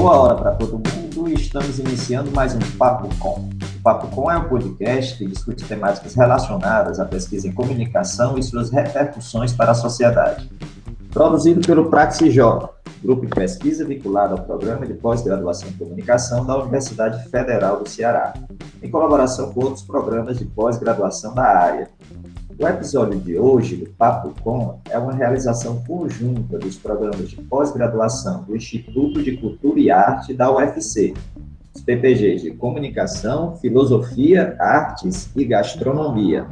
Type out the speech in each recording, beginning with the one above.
Boa hora para todo mundo e estamos iniciando mais um Papo Com. O Papo Com é um podcast que discute temáticas relacionadas à pesquisa em comunicação e suas repercussões para a sociedade. Produzido pelo Praxis grupo de pesquisa vinculado ao Programa de Pós-Graduação em Comunicação da Universidade Federal do Ceará, em colaboração com outros programas de pós-graduação da área. O episódio de hoje do Papo Com é uma realização conjunta dos programas de pós-graduação do Instituto de Cultura e Arte da UFC, os PPGs de Comunicação, Filosofia, Artes e Gastronomia.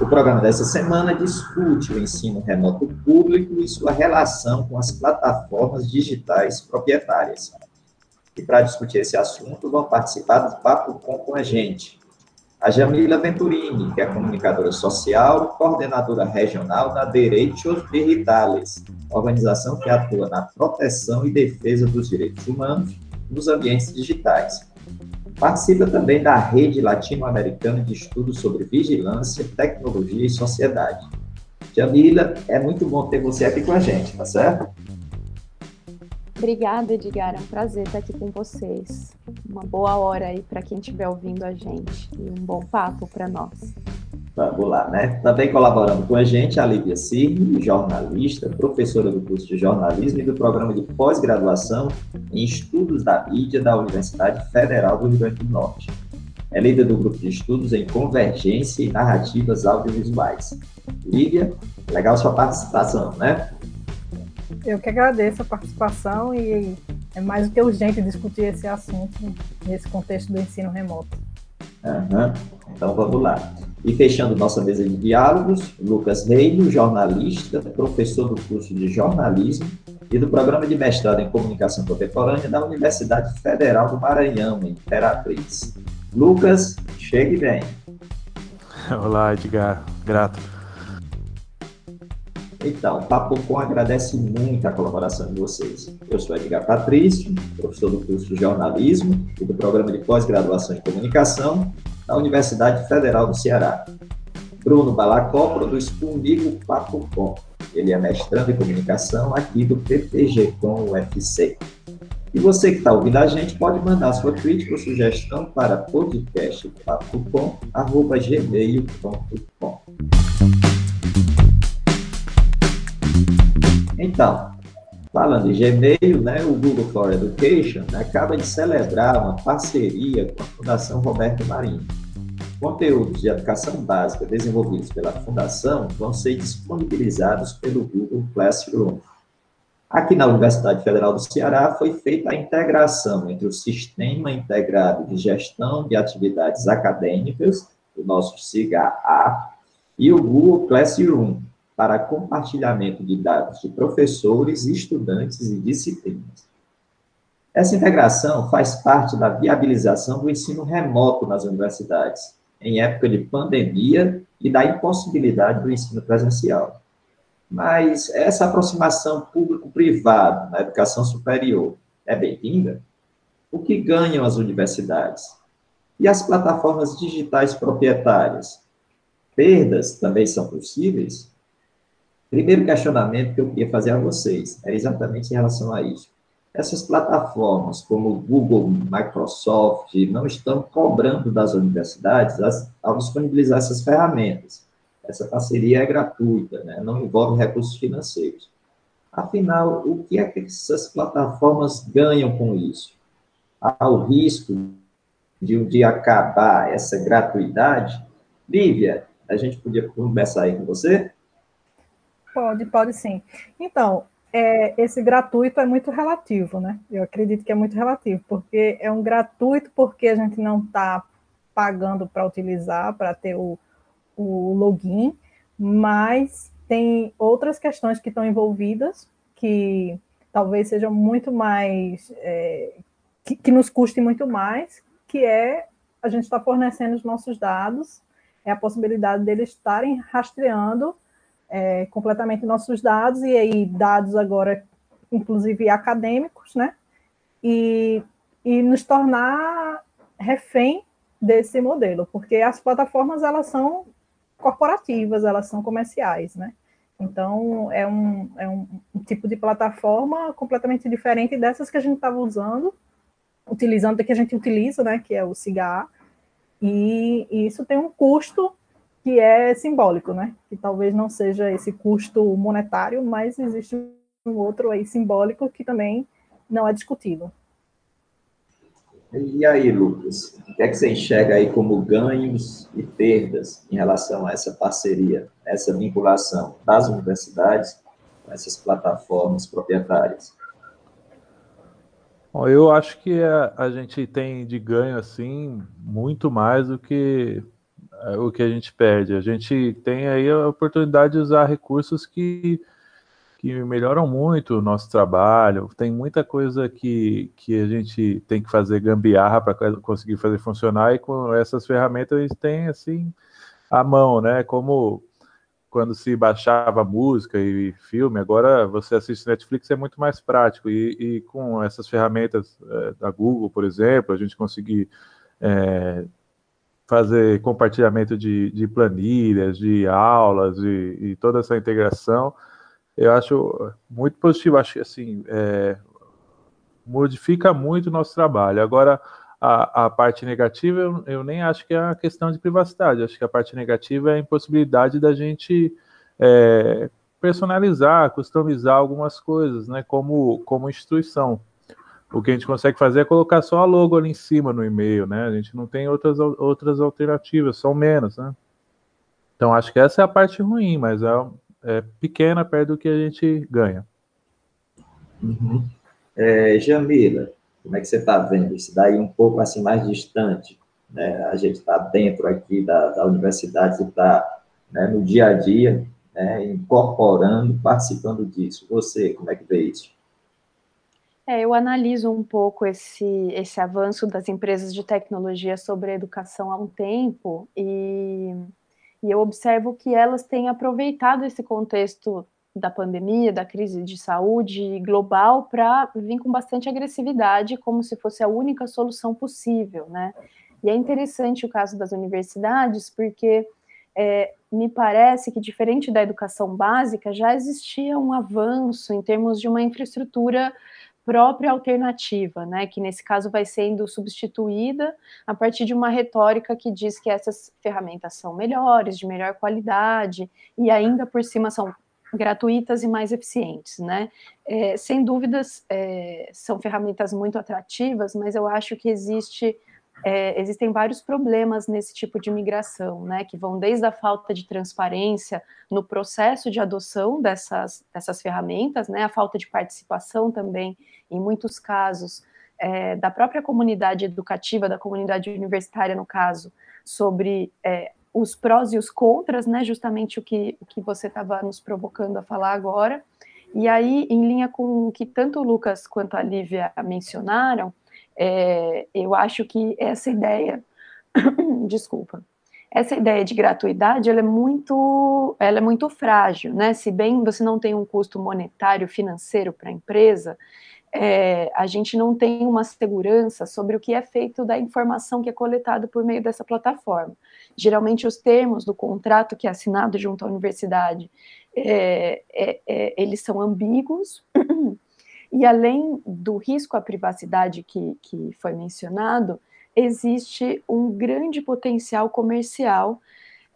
O programa dessa semana discute o ensino remoto público e sua relação com as plataformas digitais proprietárias. E para discutir esse assunto, vão participar do Papo Com com a gente a Jamila Venturini, que é comunicadora social e coordenadora regional da Direitos Digitales, organização que atua na proteção e defesa dos direitos humanos nos ambientes digitais. Participa também da Rede Latino-Americana de Estudos sobre Vigilância, Tecnologia e Sociedade. Jamila, é muito bom ter você aqui com a gente, tá certo? Obrigada, Edgar. É um prazer estar aqui com vocês. Uma boa hora aí para quem estiver ouvindo a gente e um bom papo para nós. Vamos lá, né? Também colaborando com a gente a Lívia Cirne, jornalista, professora do curso de jornalismo e do programa de pós-graduação em estudos da mídia da Universidade Federal do Rio Grande do Norte. É líder do grupo de estudos em convergência e narrativas audiovisuais. Lívia, legal sua participação, né? Eu que agradeço a participação e é mais do que urgente discutir esse assunto nesse contexto do ensino remoto. Uhum. Então vamos lá. E fechando nossa mesa de diálogos, Lucas Reino, jornalista, professor do curso de jornalismo e do programa de mestrado em comunicação contemporânea da Universidade Federal do Maranhão, em Imperatriz. Lucas, chegue bem. Olá, Edgar. Grato. Então, Papo Com agradece muito a colaboração de vocês. Eu sou Edgar Patrício, professor do curso de jornalismo e do programa de pós-graduação em comunicação da Universidade Federal do Ceará. Bruno Balacó produz comigo Papo Com. Ele é mestrando em comunicação aqui do PPG com UFC. E você que está ouvindo a gente pode mandar sua crítica ou sugestão para podcastpapocom.gmail.com. Então, falando de Gmail, né, o Google for Education acaba de celebrar uma parceria com a Fundação Roberto Marinho. Conteúdos de educação básica desenvolvidos pela Fundação vão ser disponibilizados pelo Google Classroom. Aqui na Universidade Federal do Ceará foi feita a integração entre o Sistema Integrado de Gestão de Atividades Acadêmicas, o nosso SIGA-A, e o Google Classroom, para compartilhamento de dados de professores, estudantes e disciplinas. Essa integração faz parte da viabilização do ensino remoto nas universidades, em época de pandemia e da impossibilidade do ensino presencial. Mas essa aproximação público-privado na educação superior é bem-vinda? O que ganham as universidades? E as plataformas digitais proprietárias? Perdas também são possíveis? Primeiro questionamento que eu queria fazer a vocês é exatamente em relação a isso. Essas plataformas, como Google, Microsoft, não estão cobrando das universidades as, ao disponibilizar essas ferramentas. Essa parceria é gratuita, né? não envolve recursos financeiros. Afinal, o que é que essas plataformas ganham com isso? Há o risco de um dia acabar essa gratuidade? Lívia, a gente podia começar aí com você? Pode, pode sim. Então, é, esse gratuito é muito relativo, né? Eu acredito que é muito relativo, porque é um gratuito porque a gente não está pagando para utilizar, para ter o, o login, mas tem outras questões que estão envolvidas que talvez sejam muito mais, é, que, que, nos custe muito mais, que é a gente está fornecendo os nossos dados, é a possibilidade deles estarem rastreando é, completamente nossos dados, e aí dados agora, inclusive acadêmicos, né? E, e nos tornar refém desse modelo, porque as plataformas, elas são corporativas, elas são comerciais, né? Então, é um, é um, tipo de plataforma completamente diferente dessas que a gente estava usando, utilizando, que a gente utiliza, né, que é o CIGA, e, e isso tem um custo que é simbólico, né, que talvez não seja esse custo monetário, mas existe um outro aí simbólico que também não é discutido. E aí, Lucas, o que é que você enxerga aí como ganhos e perdas em relação a essa parceria, essa vinculação das universidades com essas plataformas proprietárias? Bom, eu acho que a, a, gente tem de ganho assim muito mais do que é, o que a gente perde. A gente tem aí a oportunidade de usar recursos que que melhoram muito o nosso trabalho. Tem muita coisa que, que a gente tem que fazer gambiarra para conseguir fazer funcionar, e com essas ferramentas a gente tem assim a mão, né? Como quando se baixava música e filme, agora você assiste Netflix é muito mais prático. E, e com essas ferramentas é, da Google, por exemplo, a gente conseguir é, fazer compartilhamento de, de, planilhas, de aulas e, e toda essa integração eu acho muito positivo. Acho que assim é, modifica muito o nosso trabalho. Agora, a, a parte negativa, eu, eu, nem acho que é a questão de privacidade. Acho que a parte negativa é a impossibilidade da gente é, personalizar, customizar algumas coisas, né? Como, como instituição. O que a gente consegue fazer é colocar só a logo ali em cima no e-mail, né? A gente não tem outras, outras alternativas, são menos, né? Então acho que essa é a parte ruim, mas é, é pequena perto do que a gente ganha. Uhum. É, Jamila, como é que você está vendo isso daí um pouco assim mais distante? Né? A gente está dentro aqui da, da universidade está né, no dia a dia, né, incorporando, participando disso. Você, como é que vê isso? É, eu analiso um pouco esse, esse avanço das empresas de tecnologia sobre a educação há um tempo e e eu observo que elas têm aproveitado esse contexto da pandemia, da crise de saúde global, para vir com bastante agressividade, como se fosse a única solução possível, né? E é interessante o caso das universidades, porque é, me parece que, diferente da educação básica, já existia um avanço em termos de uma infraestrutura própria alternativa, né, que nesse caso vai sendo substituída a partir de uma retórica que diz que essas ferramentas são melhores, de melhor qualidade e ainda por cima são gratuitas e mais eficientes, né? É, sem dúvidas, é, são ferramentas muito atrativas, mas eu acho que existe é, existem vários problemas nesse tipo de migração, né, que vão desde a falta de transparência no processo de adoção dessas, dessas ferramentas, né, a falta de participação também, em muitos casos, é, da própria comunidade educativa, da comunidade universitária, no caso, sobre é, os prós e os contras, né, justamente o que, o que você estava nos provocando a falar agora, e aí, em linha com o que tanto o Lucas quanto a Lívia mencionaram, é, eu acho que essa ideia, desculpa, essa ideia de gratuidade, ela é muito, ela é muito frágil, né? Se bem você não tem um custo monetário financeiro para a empresa, é, a gente não tem uma segurança sobre o que é feito da informação que é coletada por meio dessa plataforma. Geralmente, os termos do contrato que é assinado junto à universidade, é, é, é eles são ambíguos, E além do risco à privacidade que, que foi mencionado, existe um grande potencial comercial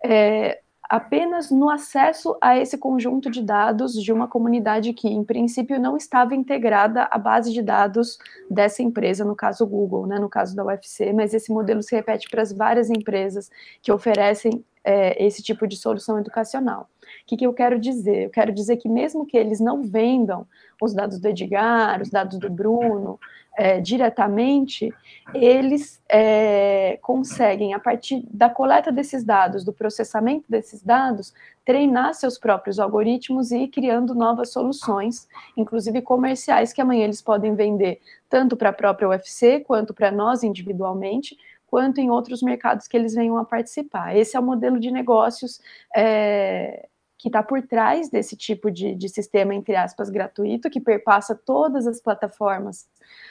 é, apenas no acesso a esse conjunto de dados de uma comunidade que, em princípio, não estava integrada à base de dados dessa empresa, no caso Google, né, no caso da UFC, mas esse modelo se repete para as várias empresas que oferecem é, esse tipo de solução educacional. O que, que eu quero dizer? Eu quero dizer que mesmo que eles não vendam os dados do Edgar, os dados do Bruno, é, diretamente, eles é, conseguem, a partir da coleta desses dados, do processamento desses dados, treinar seus próprios algoritmos e ir criando novas soluções, inclusive comerciais, que amanhã eles podem vender tanto para a própria UFC quanto para nós individualmente, quanto em outros mercados que eles venham a participar. Esse é o modelo de negócios é, que está por trás desse tipo de, de sistema, entre aspas, gratuito, que perpassa todas as plataformas,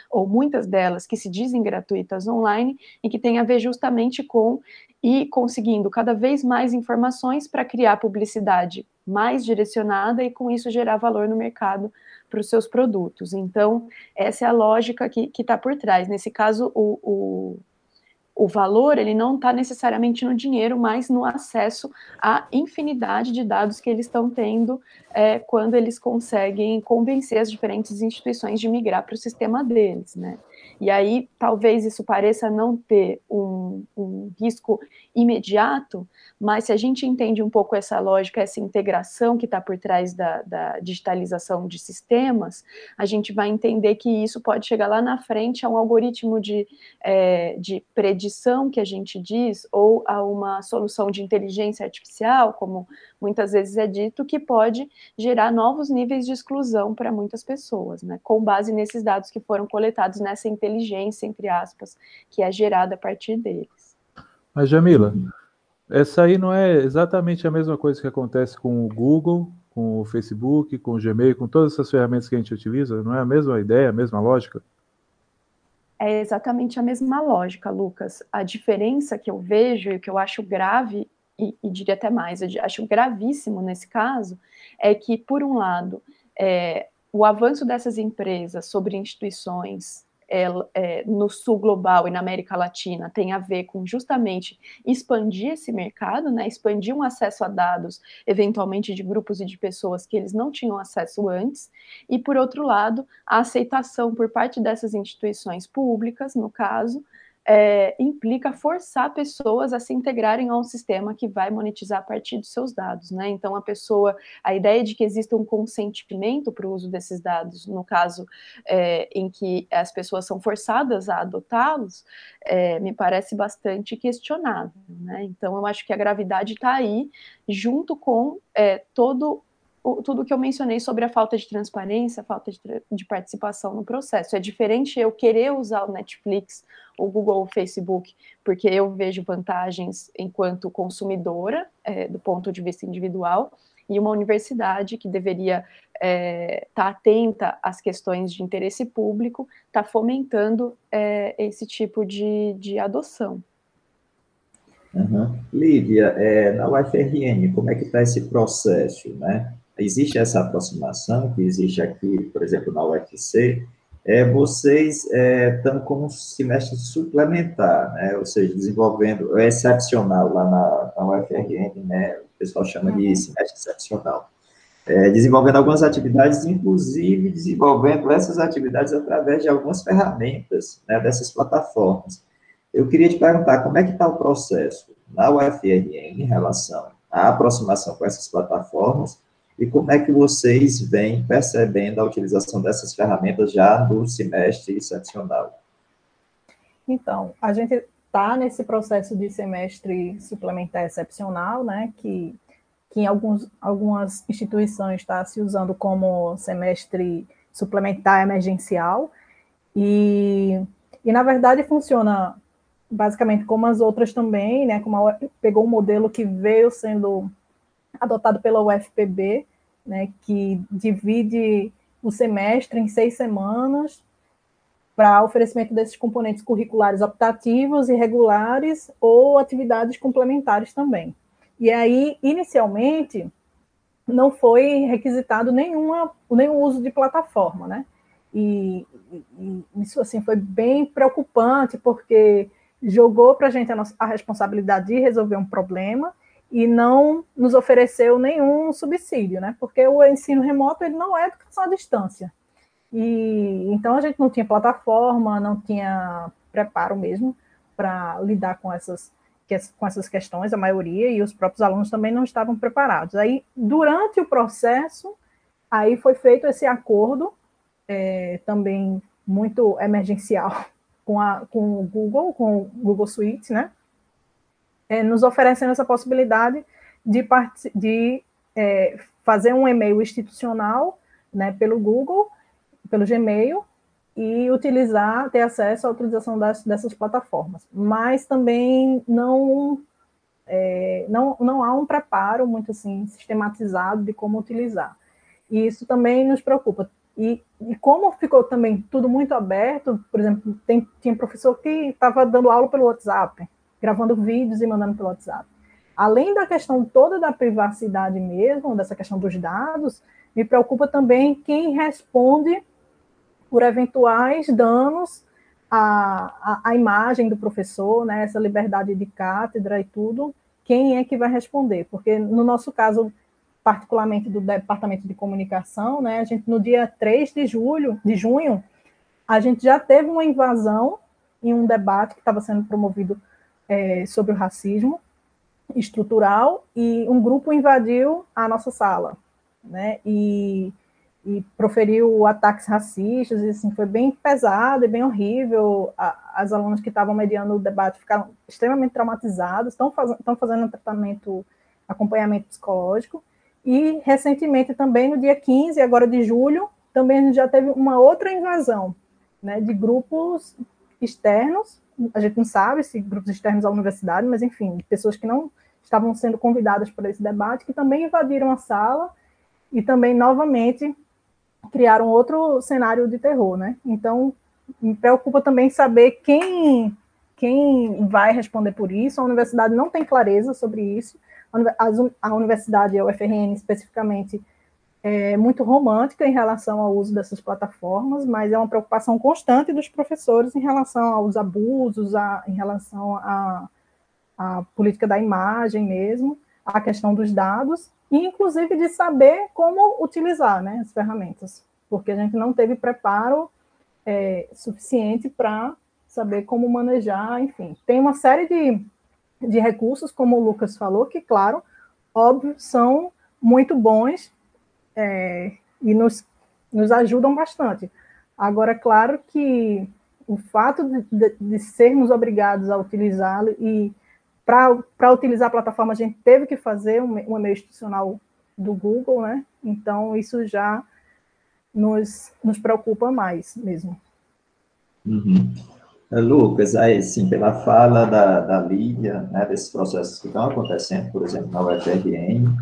ou muitas delas que se dizem gratuitas online, e que tem a ver justamente com ir conseguindo cada vez mais informações para criar publicidade mais direcionada e com isso gerar valor no mercado para os seus produtos. Então, essa é a lógica que está por trás. Nesse caso, o, o o valor ele não está necessariamente no dinheiro, mas no acesso à infinidade de dados que eles estão tendo é, quando eles conseguem convencer as diferentes instituições de migrar para o sistema deles, né? E aí, talvez isso pareça não ter um, um, risco imediato, mas se a gente entende um pouco essa lógica, essa integração que está por trás da, da, digitalização de sistemas, a gente vai entender que isso pode chegar lá na frente a um algoritmo de, é, de predição, que a gente diz, ou a uma solução de inteligência artificial, como muitas vezes é dito, que pode gerar novos níveis de exclusão para muitas pessoas, né, com base nesses dados que foram coletados nessa inteligência, entre aspas, que é gerada a partir deles. Mas, Jamila, essa aí não é exatamente a mesma coisa que acontece com o Google, com o Facebook, com o Gmail, com todas essas ferramentas que a gente utiliza? Não é a mesma ideia, a mesma lógica? É exatamente a mesma lógica, Lucas. A diferença que eu vejo e que eu acho grave e, e diria até mais, eu acho gravíssimo nesse caso, é que, por um lado, é, o avanço dessas empresas sobre instituições é, é, no sul global e na América Latina tem a ver com justamente expandir esse mercado, né, expandir um acesso a dados, eventualmente de grupos e de pessoas que eles não tinham acesso antes, e por outro lado, a aceitação por parte dessas instituições públicas, no caso, é, implica forçar pessoas a se integrarem a um sistema que vai monetizar a partir dos seus dados, né? Então a pessoa, a ideia de que exista um consentimento para o uso desses dados, no caso é, em que as pessoas são forçadas a adotá-los, é, me parece bastante questionável, né? Então eu acho que a gravidade está aí, junto com é, todo tudo que eu mencionei sobre a falta de transparência, a falta de, de, participação no processo. É diferente eu querer usar o Netflix, o Google, o Facebook, porque eu vejo vantagens enquanto consumidora, é, do ponto de vista individual, e uma universidade que deveria estar é, tá atenta às questões de interesse público, está fomentando é, esse tipo de, de adoção. Uhum. Lívia, é, na UFRN, como é que está esse processo, né? Existe essa aproximação que existe aqui, por exemplo, na UFC, é, vocês estão é, com um semestre suplementar, né, ou seja, desenvolvendo, é excepcional lá na, na UFRN, né, o pessoal chama de uhum. semestre excepcional, é, desenvolvendo algumas atividades, inclusive desenvolvendo essas atividades através de algumas ferramentas, né, dessas plataformas. Eu queria te perguntar como é que está o processo na UFRN em relação à aproximação com essas plataformas e como é que vocês vêm percebendo a utilização dessas ferramentas já no semestre excepcional? Então, a gente está nesse processo de semestre suplementar excepcional, né, que, que em alguns, algumas instituições está se usando como semestre suplementar emergencial, e, e na verdade funciona basicamente como as outras também, né, como a, pegou um modelo que veio sendo adotado pela UFPB, né, que divide o semestre em seis semanas para oferecimento desses componentes curriculares optativos e regulares ou atividades complementares também. E aí, inicialmente, não foi requisitado nenhuma, nenhum uso de plataforma, né? E, e isso assim foi bem preocupante porque jogou para a gente a, nossa, a responsabilidade de resolver um problema e não nos ofereceu nenhum subsídio, né? Porque o ensino remoto ele não é educação à distância. E então a gente não tinha plataforma, não tinha preparo mesmo para lidar com essas com essas questões, a maioria e os próprios alunos também não estavam preparados. Aí durante o processo, aí foi feito esse acordo é, também muito emergencial com, a, com o Google, com o Google Suite, né? É, nos oferecendo essa possibilidade de, de é, fazer um e-mail institucional né, pelo Google, pelo Gmail, e utilizar, ter acesso à utilização das, dessas plataformas. Mas também não, é, não, não há um preparo muito assim sistematizado de como utilizar. E isso também nos preocupa. E, e como ficou também tudo muito aberto, por exemplo, tem, tinha professor que estava dando aula pelo WhatsApp, gravando vídeos e mandando pelo WhatsApp. além da questão toda da privacidade mesmo, dessa questão dos dados, me preocupa também quem responde por eventuais danos à, à, à imagem do professor, né, essa liberdade de cátedra e tudo, quem é que vai responder? Porque no nosso caso, particularmente do Departamento de Comunicação, né, a gente no dia 3 de julho, de junho, a gente já teve uma invasão em um debate que estava sendo promovido é, sobre o racismo estrutural e um grupo invadiu a nossa sala, né? E, e proferiu ataques racistas, e assim, foi bem pesado e bem horrível. as alunas que estavam mediando o debate ficaram extremamente traumatizadas, estão, faz, fazendo um tratamento, acompanhamento psicológico. E recentemente também, no dia 15, agora de julho, também a gente já teve uma outra invasão, né, de grupos externos, a gente não sabe se grupos externos à universidade, mas enfim, pessoas que não estavam sendo convidadas para esse debate, que também invadiram a sala e também, novamente, criaram outro cenário de terror, né? Então, me preocupa também saber quem, quem vai responder por isso. A universidade não tem clareza sobre isso. A universidade, a UFRN especificamente, é muito romântica em relação ao uso dessas plataformas, mas é uma preocupação constante dos professores em relação aos abusos, a, em relação à política da imagem mesmo, a questão dos dados, e inclusive de saber como utilizar né, as ferramentas, porque a gente não teve preparo é, suficiente para saber como manejar, enfim. Tem uma série de, de recursos, como o Lucas falou, que, claro, óbvio, são muito bons é, e nos, nos ajudam bastante. Agora, claro que o fato de, de, de sermos obrigados a utilizá-lo e para utilizar a plataforma a gente teve que fazer um, e-mail institucional do Google, né? Então isso já nos, nos preocupa mais mesmo. Uhum. É, Lucas, aí sim, pela fala da, da Lídia, né, desses processos que estão acontecendo, por exemplo, na UFRN,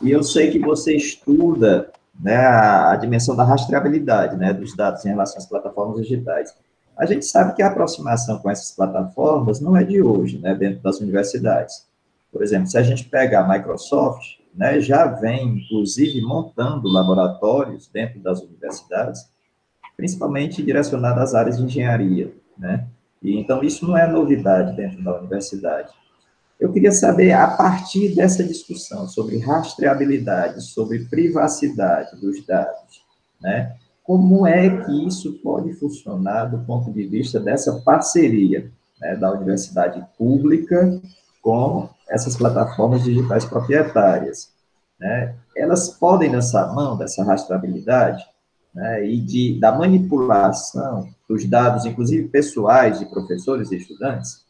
e eu sei que você estuda né, a, dimensão da rastreabilidade né, dos dados em relação às plataformas digitais. A gente sabe que a aproximação com essas plataformas não é de hoje, né, dentro das universidades. Por exemplo, se a gente pega a Microsoft, né, já vem, inclusive, montando laboratórios dentro das universidades, principalmente direcionados às áreas de engenharia, né? E, então, isso não é novidade dentro da universidade. Eu queria saber, a partir dessa discussão sobre rastreabilidade, sobre privacidade dos dados, né, como é que isso pode funcionar do ponto de vista dessa parceria né, da universidade pública com essas plataformas digitais proprietárias? Né? Elas podem lançar mão dessa rastreabilidade né, e de, da manipulação dos dados, inclusive pessoais, de professores e estudantes?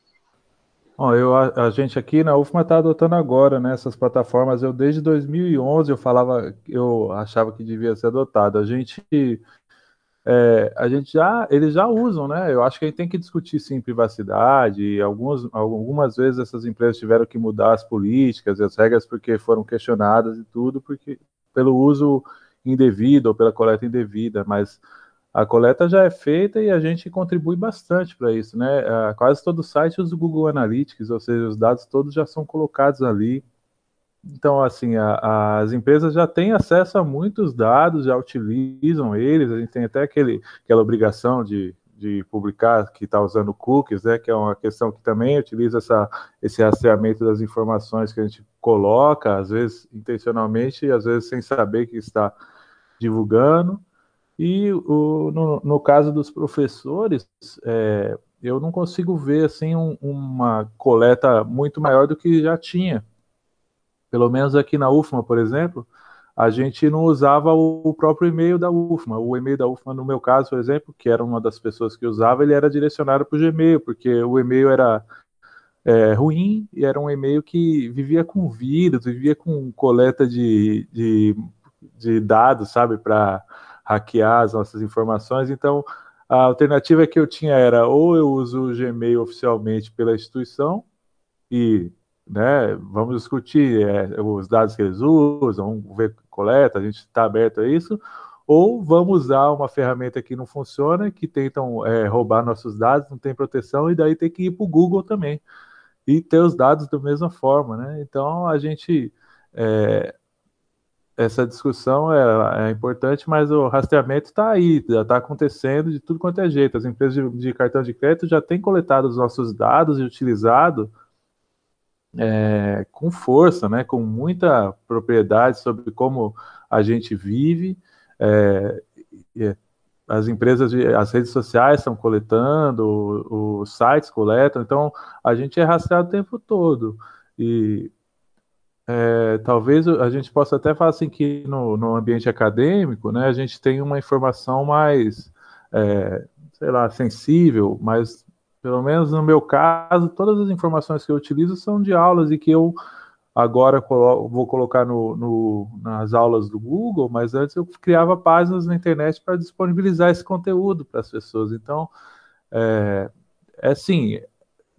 Bom, eu, a, a, gente aqui na UFMA está adotando agora né, essas plataformas. Eu desde 2011 eu falava, eu achava que devia ser adotado. A gente, é, a gente já, eles já usam, né? Eu acho que a gente tem que discutir sim privacidade. Algumas, algumas vezes essas empresas tiveram que mudar as políticas e as regras porque foram questionadas e tudo, porque pelo uso indevido ou pela coleta indevida, mas a coleta já é feita e a gente contribui bastante para isso, né? Uh, quase todo site usa o Google Analytics, ou seja, os dados todos já são colocados ali. Então, assim, a, as empresas já têm acesso a muitos dados, já utilizam eles, a gente tem até aquele, aquela obrigação de, de publicar que está usando cookies, né, que é uma questão que também utiliza essa, esse rastreamento das informações que a gente coloca, às vezes intencionalmente, às vezes sem saber que está divulgando. E o, no, no caso dos professores, é, eu não consigo ver assim um, uma coleta muito maior do que já tinha. Pelo menos aqui na UFMA, por exemplo, a gente não usava o próprio e-mail da UFMA. O e-mail da UFMA, no meu caso, por exemplo, que era uma das pessoas que usava, ele era direcionado para o Gmail, porque o e-mail era é, ruim e era um e-mail que vivia com vírus, vivia com coleta de, de, de dados, sabe, para hackear as nossas informações. Então, a alternativa que eu tinha era ou eu uso o Gmail oficialmente pela instituição e né, vamos discutir é, os dados que eles usam, vamos ver coleta, a gente está aberto a isso, ou vamos usar uma ferramenta que não funciona, que tentam é, roubar nossos dados, não tem proteção, e daí tem que ir para o Google também. e ter os dados da mesma forma, né? Então a gente é, essa discussão é, é, importante, mas o rastreamento está aí, já está acontecendo de tudo quanto é jeito. As empresas de, de, cartão de crédito já têm coletado os nossos dados e utilizado é, com força, né, com muita propriedade sobre como a gente vive. É, as empresas, de, as redes sociais estão coletando, os sites coletam, então a gente é rastreado o tempo todo. E é, talvez a gente possa até falar assim que no, no, ambiente acadêmico, né, a gente tem uma informação mais, é, sei lá, sensível, mas pelo menos no meu caso, todas as informações que eu utilizo são de aulas e que eu agora colo vou colocar no, no, nas aulas do Google, mas antes eu criava páginas na internet para disponibilizar esse conteúdo para as pessoas. Então, é, é assim,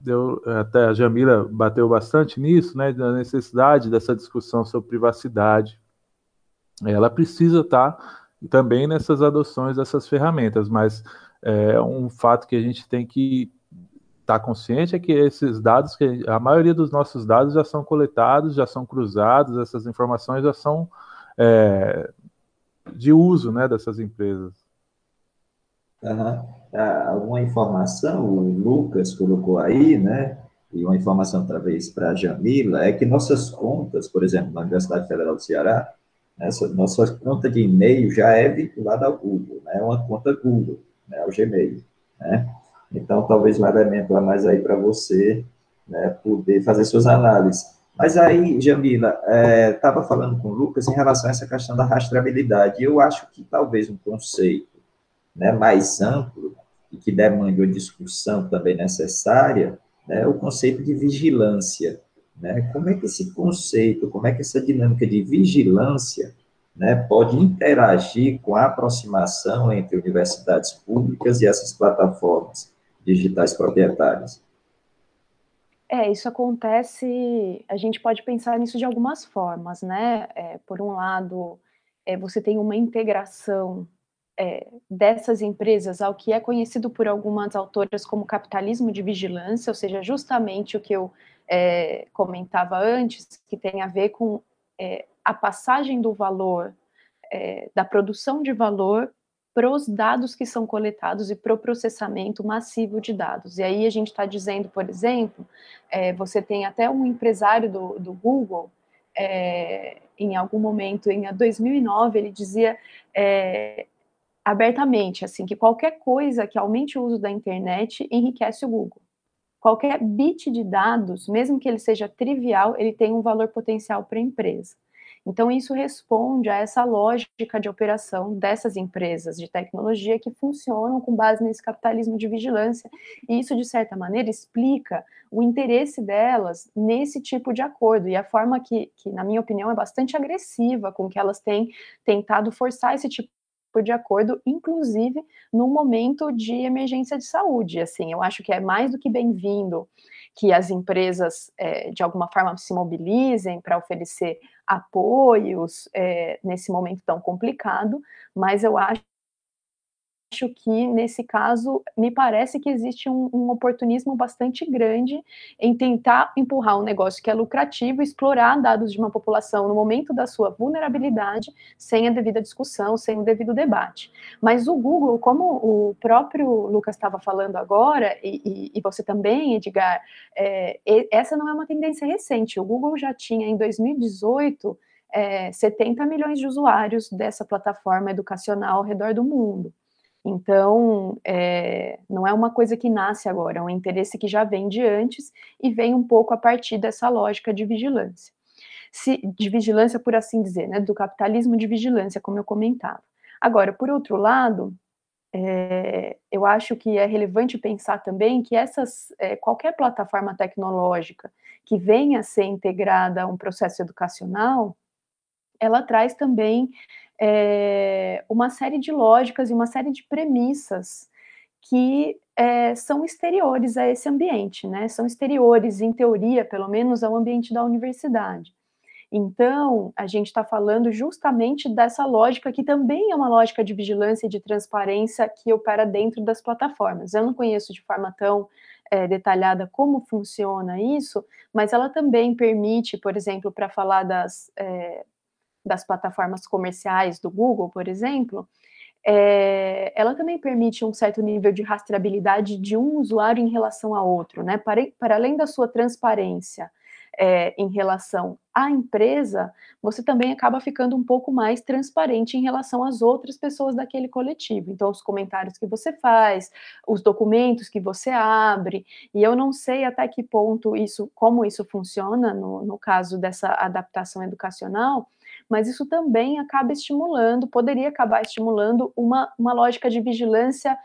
deu, até a Jamila bateu bastante nisso, né, da necessidade dessa discussão sobre privacidade. Ela precisa estar tá também nessas adoções dessas ferramentas, mas é um fato que a gente tem que estar tá consciente é que esses dados, que a maioria dos nossos dados já são coletados, já são cruzados, essas informações já são é, de uso, né, dessas empresas. Uhum. Alguma informação, o Lucas colocou aí, né? E uma informação outra vez para a Jamila, é que nossas contas, por exemplo, na Universidade Federal do Ceará, essa, nossa conta de e-mail já é vinculada ao Google, né? É uma conta Google, né? o Gmail, né? Então, talvez um elemento a mais aí para você né, poder fazer suas análises. Mas aí, Jamila, estava é, falando com o Lucas em relação a essa questão da rastreabilidade. Eu acho que talvez um conceito né, mais amplo e que demande uma discussão também necessária, né, o conceito de vigilância. Né? Como é que esse conceito, como é que essa dinâmica de vigilância né, pode interagir com a aproximação entre universidades públicas e essas plataformas digitais proprietárias? É, isso acontece, a gente pode pensar nisso de algumas formas, né? É, por um lado, é, você tem uma integração é, dessas empresas ao que é conhecido por algumas autoras como capitalismo de vigilância, ou seja, justamente o que eu é, comentava antes, que tem a ver com é, a passagem do valor, é, da produção de valor para os dados que são coletados e para o processamento massivo de dados. E aí a gente está dizendo, por exemplo, é, você tem até um empresário do, do Google, é, em algum momento, em 2009, ele dizia é, abertamente, assim, que qualquer coisa que aumente o uso da internet enriquece o Google. Qualquer bit de dados, mesmo que ele seja trivial, ele tem um valor potencial para a empresa. Então, isso responde a essa lógica de operação dessas empresas de tecnologia que funcionam com base nesse capitalismo de vigilância, e isso, de certa maneira, explica o interesse delas nesse tipo de acordo, e a forma que, que na minha opinião, é bastante agressiva com que elas têm tentado forçar esse tipo de acordo, inclusive no momento de emergência de saúde. Assim, eu acho que é mais do que bem-vindo que as empresas, é, de alguma forma, se mobilizem para oferecer apoios é, nesse momento tão complicado, mas eu acho acho que, nesse caso, me parece que existe um, um, oportunismo bastante grande em tentar empurrar um negócio que é lucrativo, explorar dados de uma população no momento da sua vulnerabilidade, sem a devida discussão, sem o devido debate. Mas o Google, como o próprio Lucas estava falando agora, e, e, você também, Edgar, é, essa não é uma tendência recente. O Google já tinha, em 2018, é, 70 milhões de usuários dessa plataforma educacional ao redor do mundo. Então, é, não é uma coisa que nasce agora, é um interesse que já vem de antes e vem um pouco a partir dessa lógica de vigilância. Se, de vigilância, por assim dizer, né, do capitalismo de vigilância, como eu comentava. Agora, por outro lado, é, eu acho que é relevante pensar também que essas, é, qualquer plataforma tecnológica que venha a ser integrada a um processo educacional, ela traz também é, uma série de lógicas e uma série de premissas que é, são exteriores a esse ambiente, né? São exteriores, em teoria, pelo menos, ao ambiente da universidade. Então, a gente está falando justamente dessa lógica que também é uma lógica de vigilância e de transparência que opera dentro das plataformas. Eu não conheço de forma tão é, detalhada como funciona isso, mas ela também permite, por exemplo, para falar das, é, das plataformas comerciais do Google, por exemplo, é, ela também permite um certo nível de rastreabilidade de um usuário em relação a outro, né? Para, para além da sua transparência é, em relação à empresa, você também acaba ficando um pouco mais transparente em relação às outras pessoas daquele coletivo. Então, os comentários que você faz, os documentos que você abre, e eu não sei até que ponto isso, como isso funciona no, no caso dessa adaptação educacional, mas isso também acaba estimulando, poderia acabar estimulando uma, uma lógica de vigilância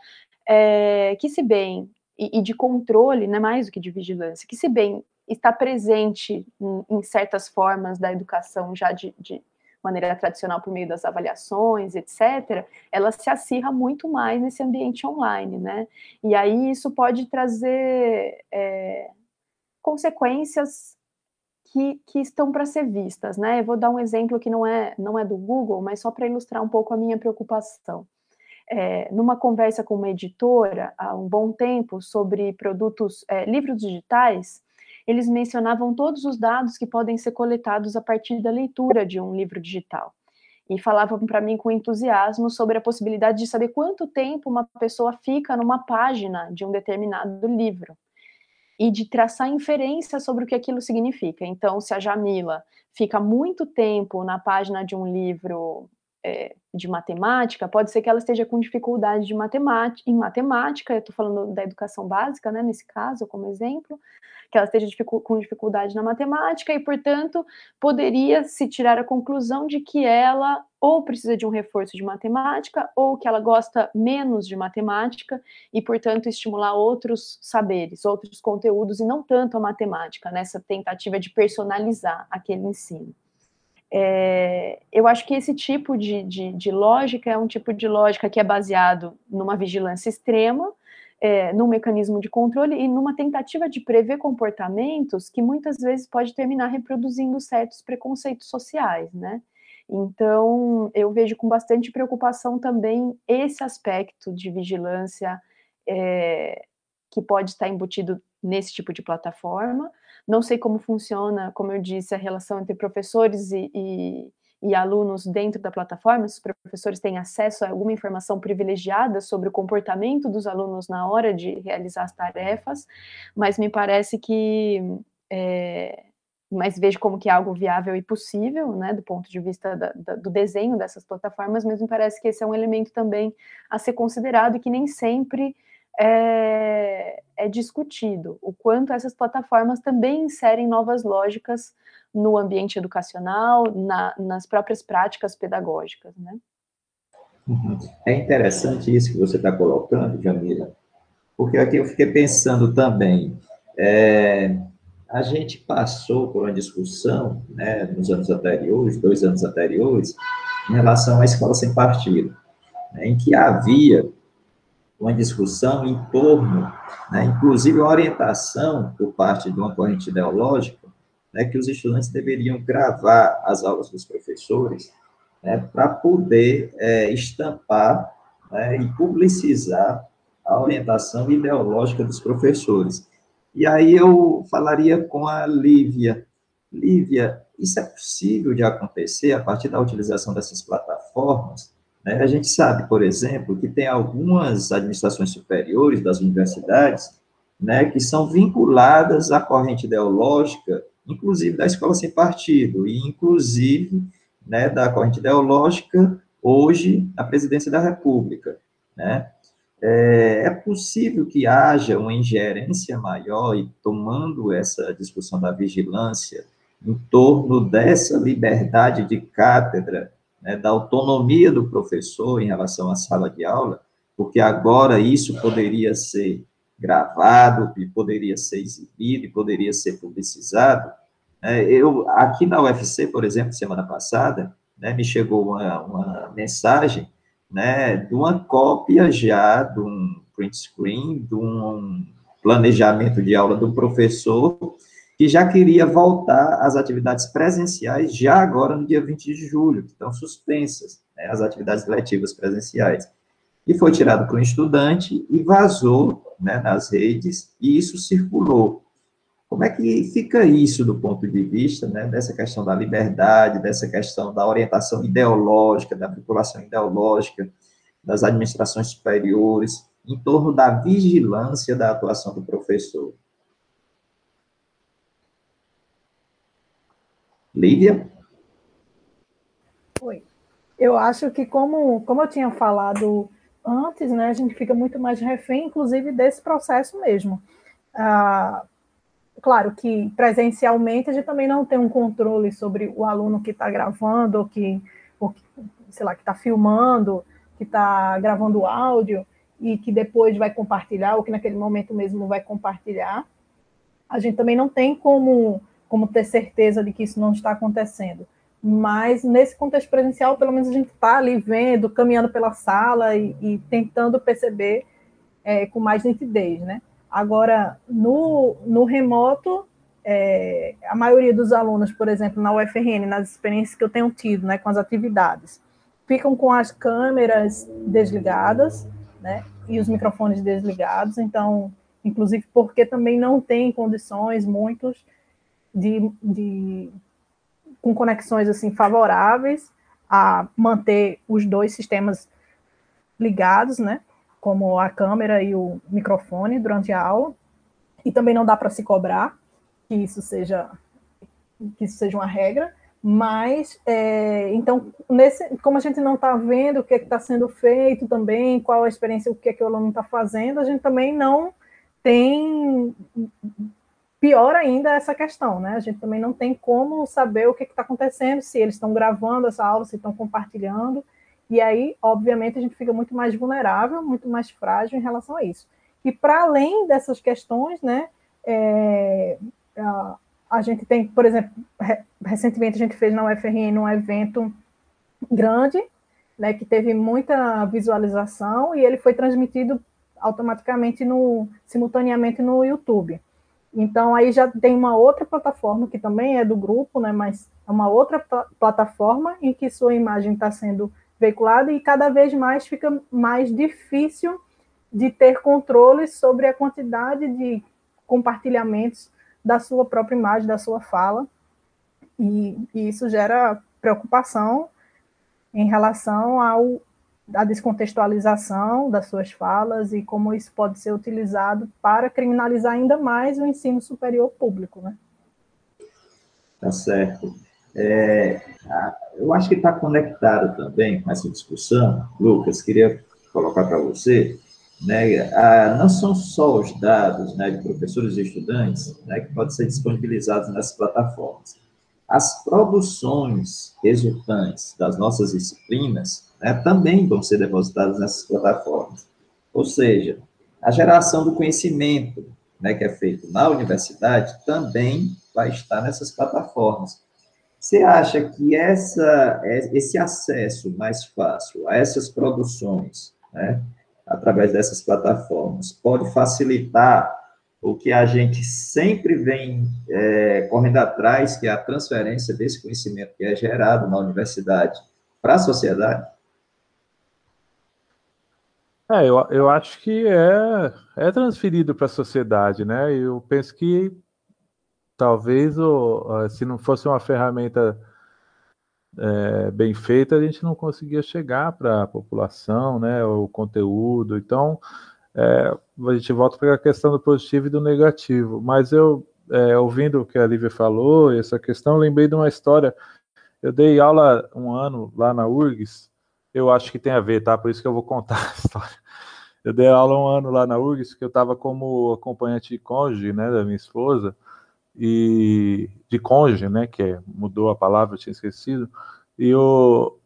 é, que, se bem, e, e, de controle, né, mais do que de vigilância, que, se bem está presente em, em certas formas da educação já de, de, maneira tradicional por meio das avaliações, etc., ela se acirra muito mais nesse ambiente online, né? E aí isso pode trazer é, consequências que, que estão para ser vistas, né? Eu vou dar um exemplo que não é, não é do Google, mas só para ilustrar um pouco a minha preocupação. É, numa conversa com uma editora há um bom tempo sobre produtos, é, livros digitais, eles mencionavam todos os dados que podem ser coletados a partir da leitura de um livro digital. E falavam para mim com entusiasmo sobre a possibilidade de saber quanto tempo uma pessoa fica numa página de um determinado livro e de traçar inferência sobre o que aquilo significa. Então, se a Jamila fica muito tempo na página de um livro é, de matemática, pode ser que ela esteja com dificuldade de matemática, em matemática, eu estou falando da educação básica, né, nesse caso, como exemplo, que ela esteja dificu com dificuldade na matemática e, portanto, poderia se tirar a conclusão de que ela ou precisa de um reforço de matemática ou que ela gosta menos de matemática e, portanto, estimular outros saberes, outros conteúdos e não tanto a matemática, nessa tentativa de personalizar aquele ensino. É, eu acho que esse tipo de, de, de, lógica é um tipo de lógica que é baseado numa vigilância extrema, é, num mecanismo de controle e numa tentativa de prever comportamentos que muitas vezes pode terminar reproduzindo certos preconceitos sociais, né? Então, eu vejo com bastante preocupação também esse aspecto de vigilância é, que pode estar embutido nesse tipo de plataforma. Não sei como funciona, como eu disse, a relação entre professores e, e e alunos dentro da plataforma, os professores têm acesso a alguma informação privilegiada sobre o comportamento dos alunos na hora de realizar as tarefas, mas me parece que é, mas vejo como que é algo viável e possível, né, do ponto de vista da, da, do desenho dessas plataformas, mas me parece que esse é um elemento também a ser considerado e que nem sempre é, é discutido, o quanto essas plataformas também inserem novas lógicas no ambiente educacional, na, nas próprias práticas pedagógicas, né? Uhum. É interessante isso que você está colocando, Jamila, porque aqui eu fiquei pensando também, é, a gente passou por uma discussão, né, nos anos anteriores, dois anos anteriores, em relação à escola sem partido, né, em que havia uma discussão em torno, né, inclusive uma orientação por parte de uma corrente ideológica, né, que os estudantes deveriam gravar as aulas dos professores né, para poder é, estampar né, e publicizar a orientação ideológica dos professores. E aí eu falaria com a Lívia. Lívia, isso é possível de acontecer a partir da utilização dessas plataformas? Né? A gente sabe, por exemplo, que tem algumas administrações superiores das universidades né, que são vinculadas à corrente ideológica inclusive da escola sem partido, e inclusive né, da corrente ideológica, hoje, a presidência da República. Né? É, é possível que haja uma ingerência maior, e tomando essa discussão da vigilância, em torno dessa liberdade de cátedra, né, da autonomia do professor em relação à sala de aula, porque agora isso poderia ser gravado, e poderia ser exibido, e poderia ser publicizado. É, eu, aqui na UFC, por exemplo, semana passada, né, me chegou uma, uma mensagem né, de uma cópia já de um print screen, de um planejamento de aula do professor, que já queria voltar às atividades presenciais já agora no dia 20 de julho, que estão suspensas, né, as atividades letivas presenciais. e foi tirado por um estudante e vazou né, nas redes, e isso circulou. Como é que fica isso do ponto de vista né, dessa questão da liberdade, dessa questão da orientação ideológica, da vinculação ideológica das administrações superiores, em torno da vigilância da atuação do professor? Lívia? Oi. Eu acho que, como, como eu tinha falado antes, né, a gente fica muito mais refém, inclusive, desse processo mesmo. Ah, claro que presencialmente a gente também não tem um controle sobre o aluno que está gravando, ou que, ou que, sei lá, que está filmando, que está gravando áudio e que depois vai compartilhar, ou que naquele momento mesmo vai compartilhar. A gente também não tem como, como ter certeza de que isso não está acontecendo mas nesse contexto presencial, pelo menos a gente está ali vendo, caminhando pela sala e, e tentando perceber é, com mais nitidez, né? Agora, no, no remoto, é, a maioria dos alunos, por exemplo, na UFRN, nas experiências que eu tenho tido, né, com as atividades, ficam com as câmeras desligadas, né, e os microfones desligados, então, inclusive porque também não tem condições, muitos, de, de com conexões assim favoráveis a manter os dois sistemas ligados, né? Como a câmera e o microfone durante a aula. E também não dá para se cobrar que isso seja que isso seja uma regra, mas é, então nesse, como a gente não está vendo o que é está sendo feito também, qual a experiência, o que é que o aluno está fazendo, a gente também não tem pior ainda essa questão, né? A gente também não tem como saber o que está acontecendo, se eles estão gravando essa aula, se estão compartilhando, e aí, obviamente, a gente fica muito mais vulnerável, muito mais frágil em relação a isso. E para além dessas questões, né, é, a, a, gente tem, por exemplo, re, recentemente a gente fez na UFRN um evento grande, né, que teve muita visualização e ele foi transmitido automaticamente no simultaneamente no YouTube. Então, aí já tem uma outra plataforma, que também é do grupo, né, mas é uma outra pl plataforma em que sua imagem está sendo veiculada e cada vez mais fica mais difícil de ter controle sobre a quantidade de compartilhamentos da sua própria imagem, da sua fala, e, e isso gera preocupação em relação ao da descontextualização das suas falas e como isso pode ser utilizado para criminalizar ainda mais o ensino superior público, né? Tá certo. É, eu acho que está conectado também com essa discussão, Lucas, queria colocar para você, né, não são só os dados né, de professores e estudantes né, que podem ser disponibilizados nessas plataformas. As produções resultantes das nossas disciplinas né, também vão ser depositados nessas plataformas. Ou seja, a geração do conhecimento né, que é feito na universidade também vai estar nessas plataformas. Você acha que essa, esse acesso mais fácil a essas produções, né, através dessas plataformas, pode facilitar o que a gente sempre vem é, correndo atrás, que é a transferência desse conhecimento que é gerado na universidade para a sociedade? É, eu, eu acho que é, é transferido para a sociedade, né? Eu penso que talvez o, se não fosse uma ferramenta é, bem feita, a gente não conseguia chegar para a população, né? O conteúdo. Então, é, a gente volta para a questão do positivo e do negativo. Mas eu, é, ouvindo o que a Lívia falou, essa questão, lembrei de uma história. Eu dei aula um ano lá na URGS, eu acho que tem a ver, tá? Por isso que eu vou contar a história. Eu dei aula um ano lá na URGS, que eu estava como acompanhante de cônjuge, né, da minha esposa, e de cônjuge, né, que é, mudou a palavra, eu tinha esquecido, e, eu,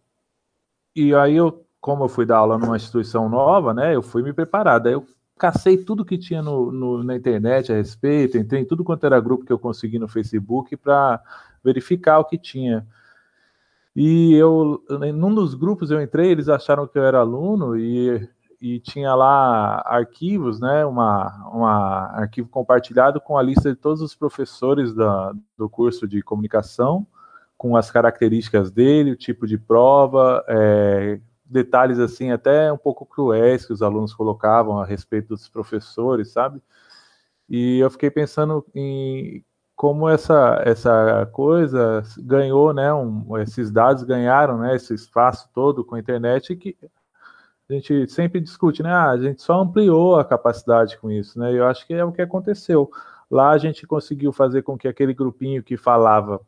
e aí eu, como eu fui dar aula numa instituição nova, né, eu fui me preparar, daí eu cacei tudo que tinha no, no, na internet a respeito, entrei em tudo quanto era grupo que eu consegui no Facebook para verificar o que tinha. E eu, num dos grupos eu entrei, eles acharam que eu era aluno e, e tinha lá arquivos, né, uma, uma arquivo compartilhado com a lista de todos os professores da, do curso de comunicação, com as características dele, o tipo de prova, é, detalhes assim até um pouco cruéis que os alunos colocavam a respeito dos professores, sabe? E eu fiquei pensando em como essa essa coisa ganhou, né, um, esses dados ganharam, né, esse espaço todo com a internet que a gente sempre discute, né? Ah, a gente só ampliou a capacidade com isso, né? Eu acho que é o que aconteceu. Lá a gente conseguiu fazer com que aquele grupinho que falava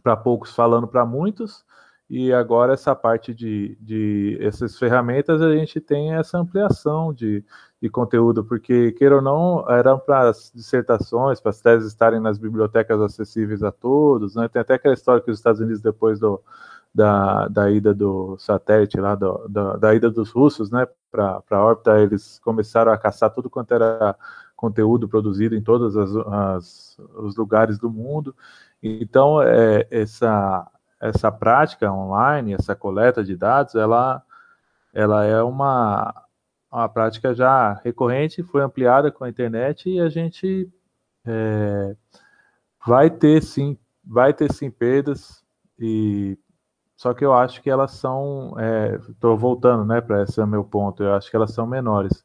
para poucos falando para muitos, e agora essa parte de, de essas ferramentas a gente tem essa ampliação de, de conteúdo, porque, queira ou não, eram para as dissertações, para as teses estarem nas bibliotecas acessíveis a todos, né? Tem até aquela história que os Estados Unidos, depois do, da, da ida do satélite lá, do, da, da ida dos russos, né, para a órbita, eles começaram a caçar tudo quanto era conteúdo produzido em todos os lugares do mundo. Então, é, essa, essa prática online, essa coleta de dados, ela, ela é uma, uma prática já recorrente, foi ampliada com a internet e a gente é, vai ter sim, vai ter sim perdas e só que eu acho que elas são, estou é, voltando, né, para esse é meu ponto. Eu acho que elas são menores.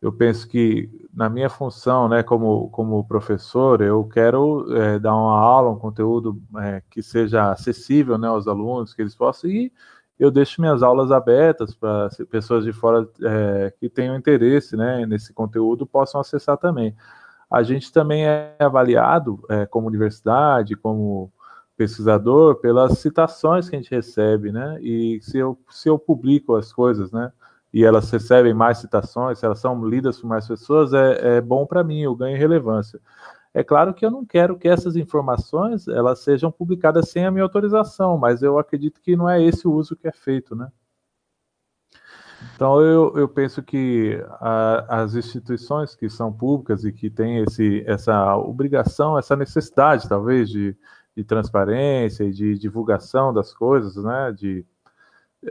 Eu penso que na minha função, né, como como professor, eu quero é, dar uma aula, um conteúdo é, que seja acessível, né, aos alunos, que eles possam ir. Eu deixo minhas aulas abertas para pessoas de fora é, que tenham interesse, né, nesse conteúdo possam acessar também. A gente também é avaliado é, como universidade, como pesquisador pelas citações que a gente recebe, né? E se eu, se eu publico as coisas, né? E elas recebem mais citações, elas são lidas por mais pessoas, é, é bom para mim, eu ganho relevância. É claro que eu não quero que essas informações elas sejam publicadas sem a minha autorização, mas eu acredito que não é esse o uso que é feito, né? Então eu, eu penso que a, as instituições que são públicas e que têm esse, essa obrigação, essa necessidade, talvez, de, de transparência e de divulgação das coisas, né? De,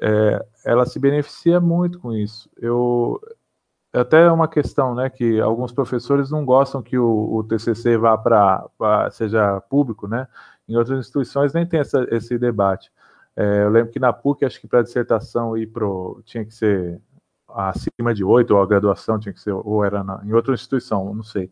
é, ela se beneficia muito com isso. Eu até é uma questão, né, que alguns professores não gostam que o, o TCC vá para seja público, né? Em outras instituições nem tem essa, esse debate. É, eu lembro que na PUC, acho que para dissertação ir pro tinha que ser acima de oito, ou a graduação tinha que ser, ou era na, em outra instituição, não sei.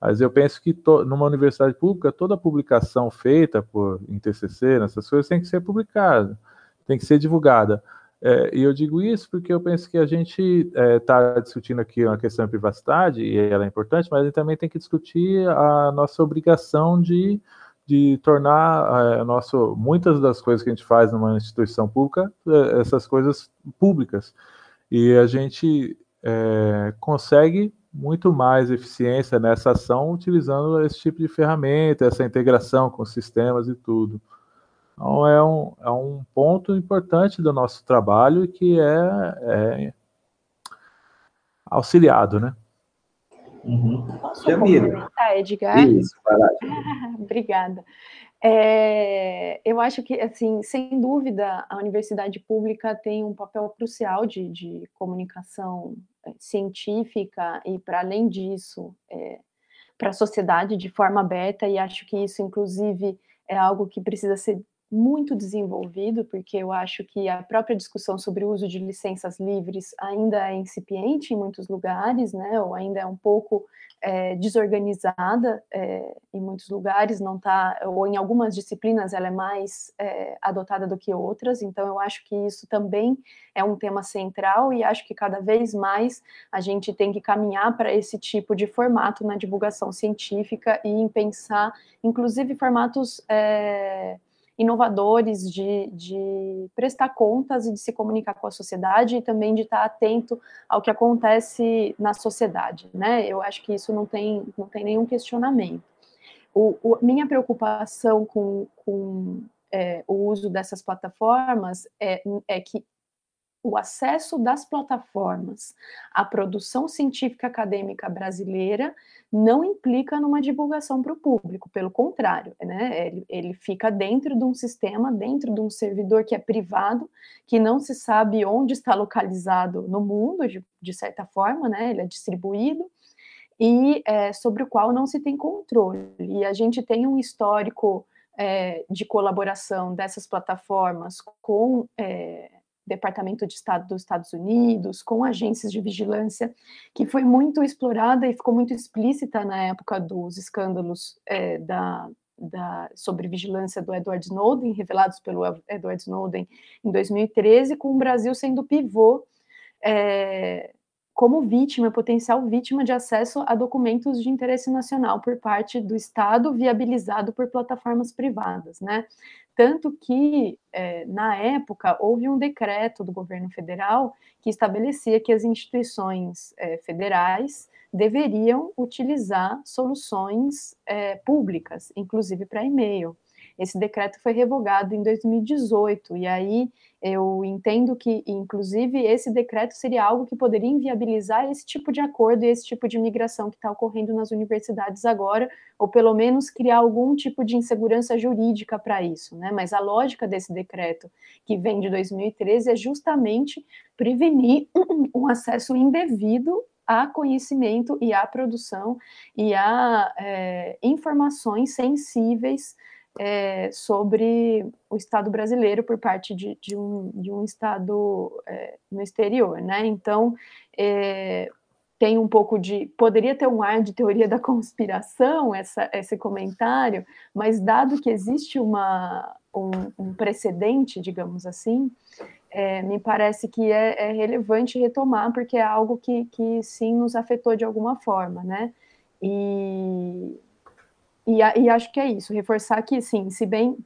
Mas eu penso que to, numa universidade pública, toda publicação feita por em TCC, nessas coisas, tem que ser publicada, tem que ser divulgada. É, e eu digo isso porque eu penso que a gente está é, discutindo aqui uma questão de privacidade, e ela é importante, mas a gente também tem que discutir a nossa obrigação de, de tornar é, nosso, muitas das coisas que a gente faz numa instituição pública, é, essas coisas públicas. E a gente é, consegue muito mais eficiência nessa ação utilizando esse tipo de ferramenta, essa integração com sistemas e tudo. Então, é um, é um ponto importante do nosso trabalho e que é, é auxiliado, né? Uhum. Posso Edgar? Isso, Obrigada. É, eu acho que, assim, sem dúvida, a universidade pública tem um papel crucial de, de comunicação é, científica e, para além disso, é, para a sociedade de forma aberta, e acho que isso, inclusive, é algo que precisa ser muito desenvolvido, porque eu acho que a própria discussão sobre o uso de licenças livres ainda é incipiente em muitos lugares, né, ou ainda é um pouco é, desorganizada é, em muitos lugares, não tá, ou em algumas disciplinas ela é mais é, adotada do que outras, então eu acho que isso também é um tema central e acho que cada vez mais a gente tem que caminhar para esse tipo de formato na divulgação científica e em pensar, inclusive, formatos é, inovadores de, de prestar contas e de se comunicar com a sociedade e também de estar atento ao que acontece na sociedade, né? Eu acho que isso não tem, não tem nenhum questionamento. O, o minha preocupação com, com é, o uso dessas plataformas é, é que o acesso das plataformas à produção científica acadêmica brasileira não implica numa divulgação para o público, pelo contrário, né? Ele, ele, fica dentro de um sistema, dentro de um servidor que é privado, que não se sabe onde está localizado no mundo, de, de certa forma, né? Ele é distribuído e é, sobre o qual não se tem controle. E a gente tem um histórico é, de colaboração dessas plataformas com é, Departamento de Estado dos Estados Unidos, com agências de vigilância, que foi muito explorada e ficou muito explícita na época dos escândalos é, da, da, sobre vigilância do Edward Snowden, revelados pelo Edward Snowden em 2013, com o Brasil sendo pivô é, como vítima, potencial vítima de acesso a documentos de interesse nacional por parte do Estado, viabilizado por plataformas privadas, né? Tanto que, é, na época, houve um decreto do governo federal que estabelecia que as instituições é, federais deveriam utilizar soluções é, públicas, inclusive para e-mail. Esse decreto foi revogado em 2018, e aí eu entendo que, inclusive, esse decreto seria algo que poderia inviabilizar esse tipo de acordo e esse tipo de migração que está ocorrendo nas universidades agora, ou pelo menos criar algum tipo de insegurança jurídica para isso, né? Mas a lógica desse decreto, que vem de 2013, é justamente prevenir um acesso indevido a conhecimento e a produção e a é, informações sensíveis é, sobre o Estado brasileiro por parte de, de, um, de um Estado é, no exterior, né? Então, é, tem um pouco de. Poderia ter um ar de teoria da conspiração, essa, esse comentário, mas dado que existe uma, um, um precedente, digamos assim, é, me parece que é, é, relevante retomar, porque é algo que, que sim nos afetou de alguma forma, né? E, e, e acho que é isso, reforçar que, sim, se bem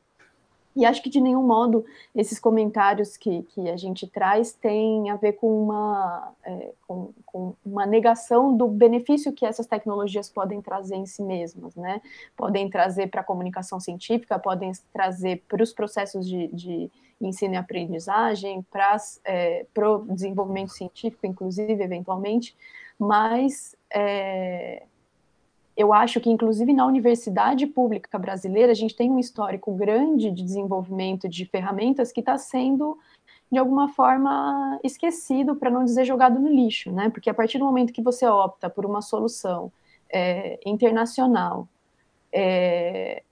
e acho que de nenhum modo esses comentários que, que a gente traz têm a ver com uma, é, com, com, uma negação do benefício que essas tecnologias podem trazer em si mesmas, né? Podem trazer para a comunicação científica, podem trazer para os processos de, de, ensino e aprendizagem, para é, o desenvolvimento científico, inclusive, eventualmente, mas é, eu acho que, inclusive, na universidade pública brasileira, a gente tem um histórico grande de desenvolvimento de ferramentas que está sendo, de alguma forma, esquecido, para não dizer jogado no lixo, né? Porque a partir do momento que você opta por uma solução é, internacional, é,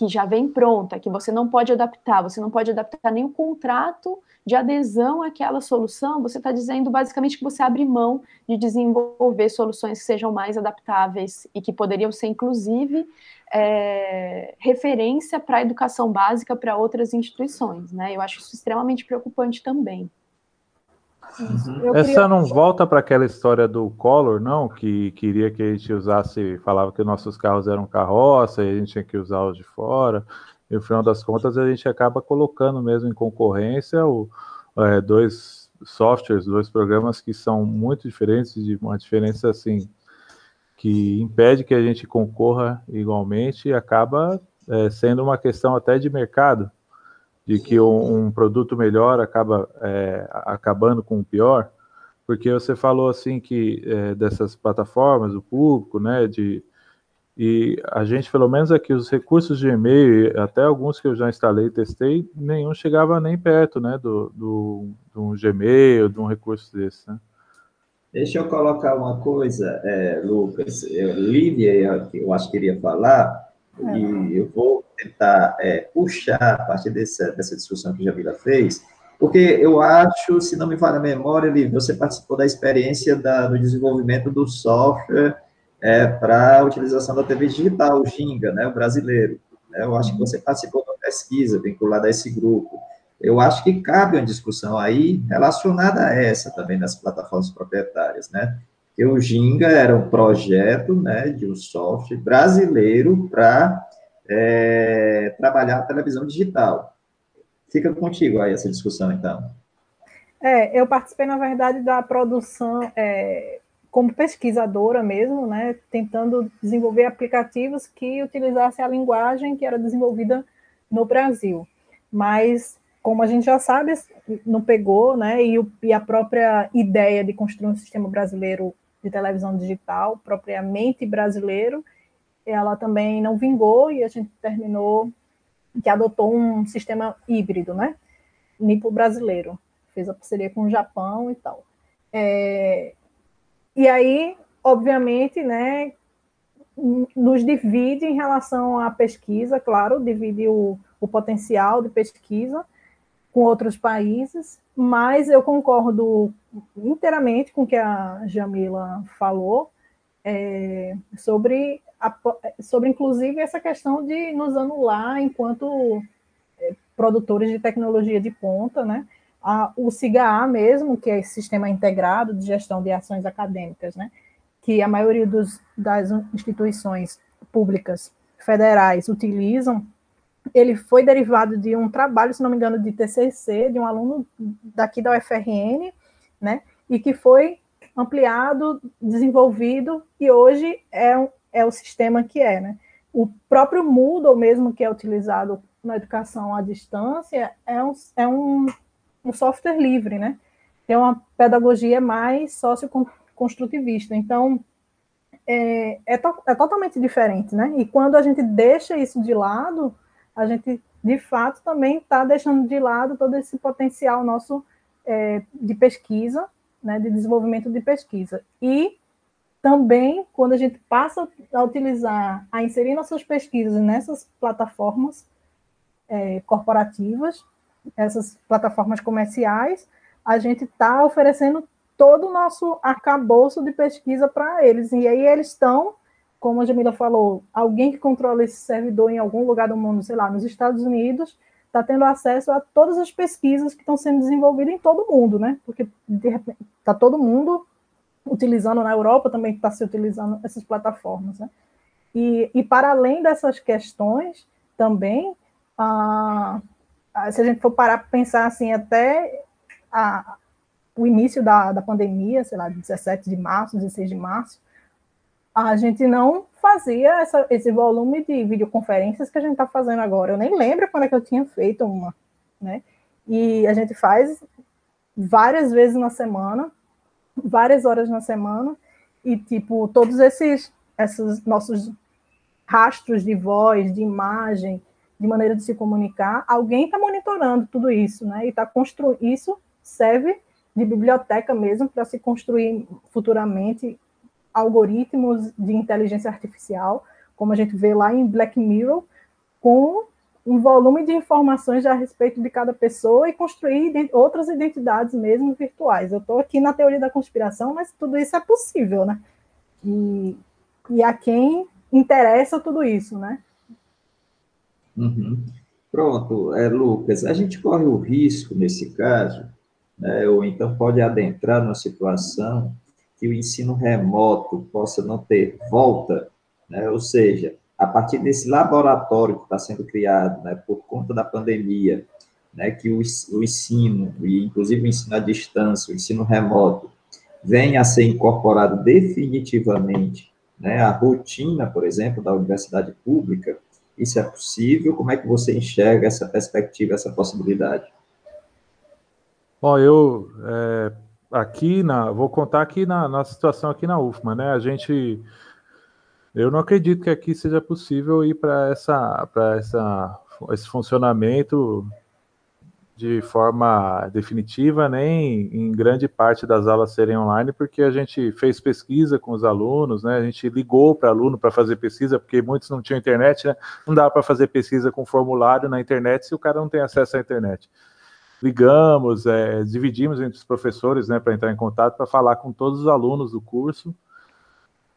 que já vem pronta, que você não pode adaptar, você não pode adaptar nem o contrato de adesão àquela solução, você está dizendo basicamente que você abre mão de desenvolver soluções que sejam mais adaptáveis e que poderiam ser, inclusive, é, referência para a educação básica para outras instituições. Né? Eu acho isso extremamente preocupante também. Uhum. Essa não volta para aquela história do Collor, não? Que queria que a gente usasse, falava que nossos carros eram carroça e a gente tinha que usar os de fora. E no final das contas a gente acaba colocando mesmo em concorrência o, é, dois softwares, dois programas que são muito diferentes, de uma diferença assim que impede que a gente concorra igualmente e acaba é, sendo uma questão até de mercado de que um, produto melhor acaba é, acabando com o pior, porque você falou assim que é, dessas plataformas, o público, né, de e a gente, pelo menos aqui, os recursos de e-mail, até alguns que eu já instalei e testei, nenhum chegava nem perto, né, do, do, do Gmail, de um recurso desse, né? Deixa eu colocar uma coisa, é, Lucas. Eu, Lívia, eu acho que queria falar, e eu vou tentar é, puxar a partir dessa, dessa discussão que Jamila fez, porque eu acho, se não me falha a memória, Lívia, você participou da experiência da, do desenvolvimento do software é, para a utilização da TV digital, o Ginga, né, o brasileiro. Né, eu acho que você participou da pesquisa vinculada a esse grupo. Eu acho que cabe uma discussão aí relacionada a essa também das plataformas proprietárias, né? O Ginga era um projeto, né, de um software brasileiro para é, trabalhar a televisão digital. Fica contigo aí essa discussão, então. É, eu participei, na verdade, da produção é, como pesquisadora mesmo, né, tentando desenvolver aplicativos que utilizassem a linguagem que era desenvolvida no Brasil. Mas, como a gente já sabe, não pegou, né, e, o, e a própria ideia de construir um sistema brasileiro de televisão digital, propriamente brasileiro, ela também não vingou e a gente terminou que adotou um sistema híbrido, né? Nipo brasileiro. Fez a parceria com o Japão e tal. É, e aí, obviamente, né, nos divide em relação à pesquisa, claro, divide o, o potencial de pesquisa, com outros países, mas eu concordo inteiramente com o que a Jamila falou é, sobre, a, sobre, inclusive, essa questão de nos anular enquanto é, produtores de tecnologia de ponta, né? A, o SIGA mesmo, que é Sistema Integrado de Gestão de Ações Acadêmicas, né? que a maioria dos, das instituições públicas federais utilizam, ele foi derivado de um trabalho, se não me engano, de TCC, de um aluno daqui da UFRN, né, e que foi ampliado, desenvolvido, e hoje é, é o sistema que é, né. O próprio Moodle mesmo, que é utilizado na educação à distância, é um, é um, um software livre, né, tem uma pedagogia mais socioconstrutivista, então é, é, to, é totalmente diferente, né, e quando a gente deixa isso de lado, a gente, de fato, também está deixando de lado todo esse potencial nosso é, de pesquisa, né, de desenvolvimento de pesquisa. E também, quando a gente passa a utilizar, a inserir nossas pesquisas nessas plataformas é, corporativas, essas plataformas comerciais, a gente está oferecendo todo o nosso arcabouço de pesquisa para eles. E aí eles estão como a Jamila falou, alguém que controla esse servidor em algum lugar do mundo, sei lá, nos Estados Unidos, está tendo acesso a todas as pesquisas que estão sendo desenvolvidas em todo o mundo, né? Porque está todo mundo utilizando na Europa também está se utilizando essas plataformas, né? E, e para além dessas questões, também, ah, se a gente for parar para pensar assim, até a, o início da, da pandemia, sei lá, 17 de março, 16 de março, a gente não fazia essa, esse volume de videoconferências que a gente está fazendo agora. Eu nem lembro quando é que eu tinha feito uma, né? E a gente faz várias vezes na semana, várias horas na semana, e tipo, todos esses, esses nossos rastros de voz, de imagem, de maneira de se comunicar, alguém está monitorando tudo isso, né? E está construindo isso serve de biblioteca mesmo para se construir futuramente algoritmos de inteligência artificial, como a gente vê lá em Black Mirror, com um volume de informações a respeito de cada pessoa e construir outras identidades mesmo virtuais. Eu estou aqui na teoria da conspiração, mas tudo isso é possível, né? E, e a quem interessa tudo isso, né? Uhum. Pronto, é, Lucas, a gente corre o risco, nesse caso, né, ou então pode adentrar numa situação que o ensino remoto possa não ter volta, né? ou seja, a partir desse laboratório que está sendo criado né, por conta da pandemia, né, que o, o ensino, e inclusive o ensino à distância, o ensino remoto, venha a ser incorporado definitivamente né, à rotina, por exemplo, da universidade pública, isso é possível? Como é que você enxerga essa perspectiva, essa possibilidade? Bom, eu é, aqui na, vou contar aqui na, na situação aqui na UFMA, né? A gente, eu não acredito que aqui seja possível ir para essa, para essa, esse funcionamento de forma definitiva, nem em grande parte das aulas serem online, porque a gente fez pesquisa com os alunos, né? A gente ligou para aluno para fazer pesquisa, porque muitos não tinham internet, né? Não dá para fazer pesquisa com formulário na internet se o cara não tem acesso à internet ligamos, é, dividimos entre os professores, né, para entrar em contato, para falar com todos os alunos do curso.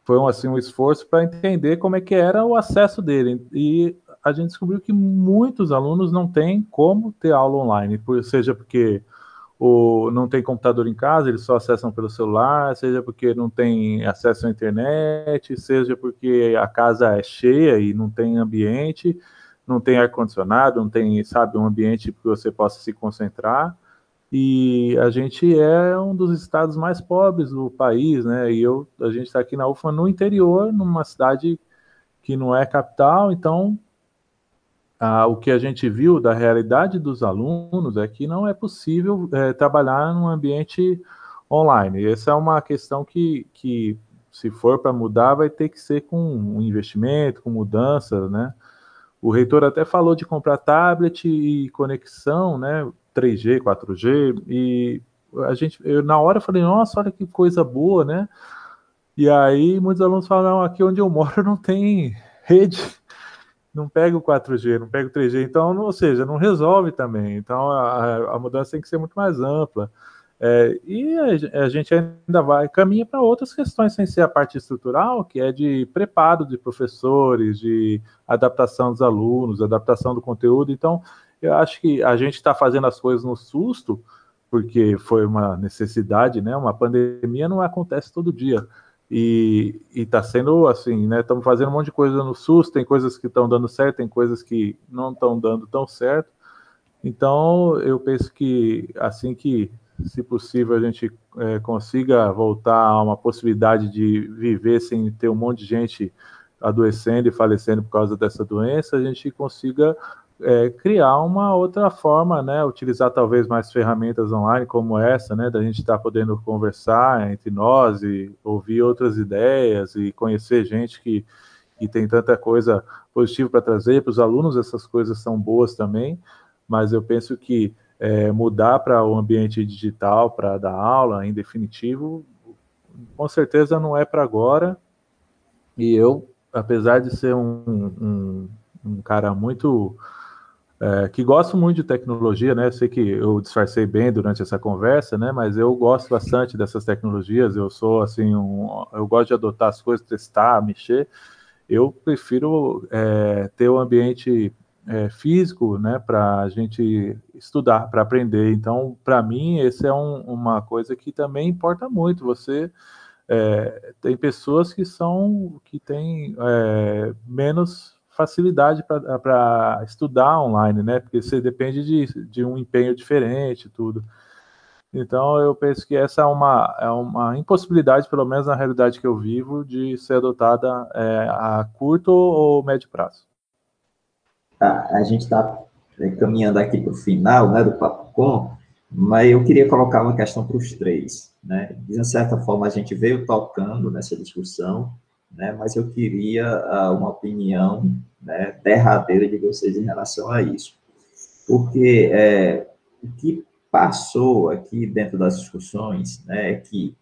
Foi um, assim, um esforço para entender como é que era o acesso dele. E a gente descobriu que muitos alunos não têm como ter aula online, por, seja porque o, não tem computador em casa, eles só acessam pelo celular, seja porque não tem acesso à internet, seja porque a casa é cheia e não tem ambiente não tem ar-condicionado, não tem, sabe, um ambiente que você possa se concentrar. E a gente é um dos estados mais pobres do país, né? E eu, a gente está aqui na UFA no interior, numa cidade que não é capital, então o que a gente viu da realidade dos alunos é que não é possível é, trabalhar num ambiente online. Essa é uma questão que, que se for para mudar, vai ter que ser com um investimento, com mudança, né? O reitor até falou de comprar tablet e conexão, né? 3G, 4G, e a gente, eu na hora falei, nossa, olha que coisa boa, né? E aí muitos alunos falam, não, aqui onde eu moro não tem rede. não pega o 4G, não pega o 3G, então, ou seja, não resolve também. Então, a, a mudança tem que ser muito mais ampla. É, e a, a, gente ainda vai, caminha para outras questões, sem ser a parte estrutural, que é de preparo de professores, de adaptação dos alunos, adaptação do conteúdo. Então, eu acho que a gente está fazendo as coisas no susto, porque foi uma necessidade, né? Uma pandemia não acontece todo dia. E está sendo assim, né? Estamos fazendo um monte de coisa no SUS, tem coisas que estão dando certo, tem coisas que não estão dando tão certo. Então, eu penso que assim que, se possível, a gente é, consiga voltar a uma possibilidade de viver sem ter um monte de gente adoecendo e falecendo por causa dessa doença, a gente consiga é, criar uma outra forma, né? Utilizar talvez mais ferramentas online como essa, né? Da gente estar tá podendo conversar entre nós e ouvir outras ideias e conhecer gente que, que tem tanta coisa positiva para trazer para os alunos. Essas coisas são boas também, mas eu penso que é, mudar para o ambiente digital para dar aula, em definitivo, com certeza não é para agora. E eu, apesar de ser um, um, um cara muito é, que gosto muito de tecnologia, né? Sei que eu disfarcei bem durante essa conversa, né? Mas eu gosto bastante dessas tecnologias. Eu sou assim, um, eu gosto de adotar as coisas, testar, mexer. Eu prefiro é, ter o um ambiente é, físico, né? Para a gente estudar, para aprender. Então, para mim, esse é um, uma coisa que também importa muito. Você é, tem pessoas que são que têm é, menos facilidade para estudar online, né? Porque você depende de, de um empenho diferente, tudo. Então, eu penso que essa é uma, é uma impossibilidade, pelo menos na realidade que eu vivo, de ser adotada é, a curto ou médio prazo. A, a gente está é, caminhando aqui para o final né, do Papo Com, mas eu queria colocar uma questão para os três. Né? De certa forma, a gente veio tocando nessa discussão, né, mas eu queria uh, uma opinião né, derradeira de vocês em relação a isso. Porque é, o que passou aqui dentro das discussões né, é que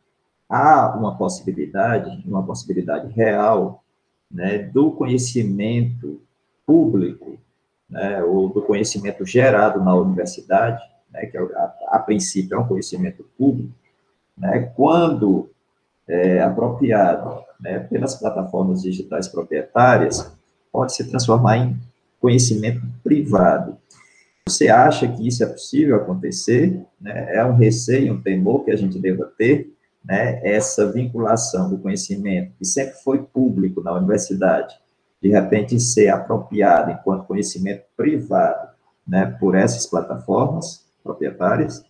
há uma possibilidade, uma possibilidade real, né, do conhecimento público, né, ou do conhecimento gerado na universidade, né, que é a, a princípio é um conhecimento público, né, quando é, apropriado né, pelas plataformas digitais proprietárias, pode se transformar em conhecimento privado. Você acha que isso é possível acontecer? Né? É um receio, um temor que a gente deva ter, né? essa vinculação do conhecimento, que sempre foi público na universidade, de repente ser apropriado enquanto conhecimento privado né? por essas plataformas proprietárias?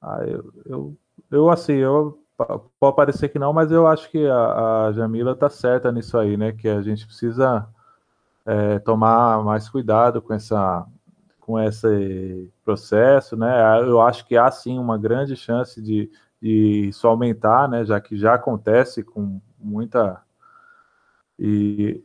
Ah, eu, eu, eu assim, eu pode parecer que não, mas eu acho que a, a Jamila está certa nisso aí, né? Que a gente precisa é, tomar mais cuidado com essa com esse processo, né? Eu acho que há sim uma grande chance de, de isso aumentar, né? Já que já acontece com muita e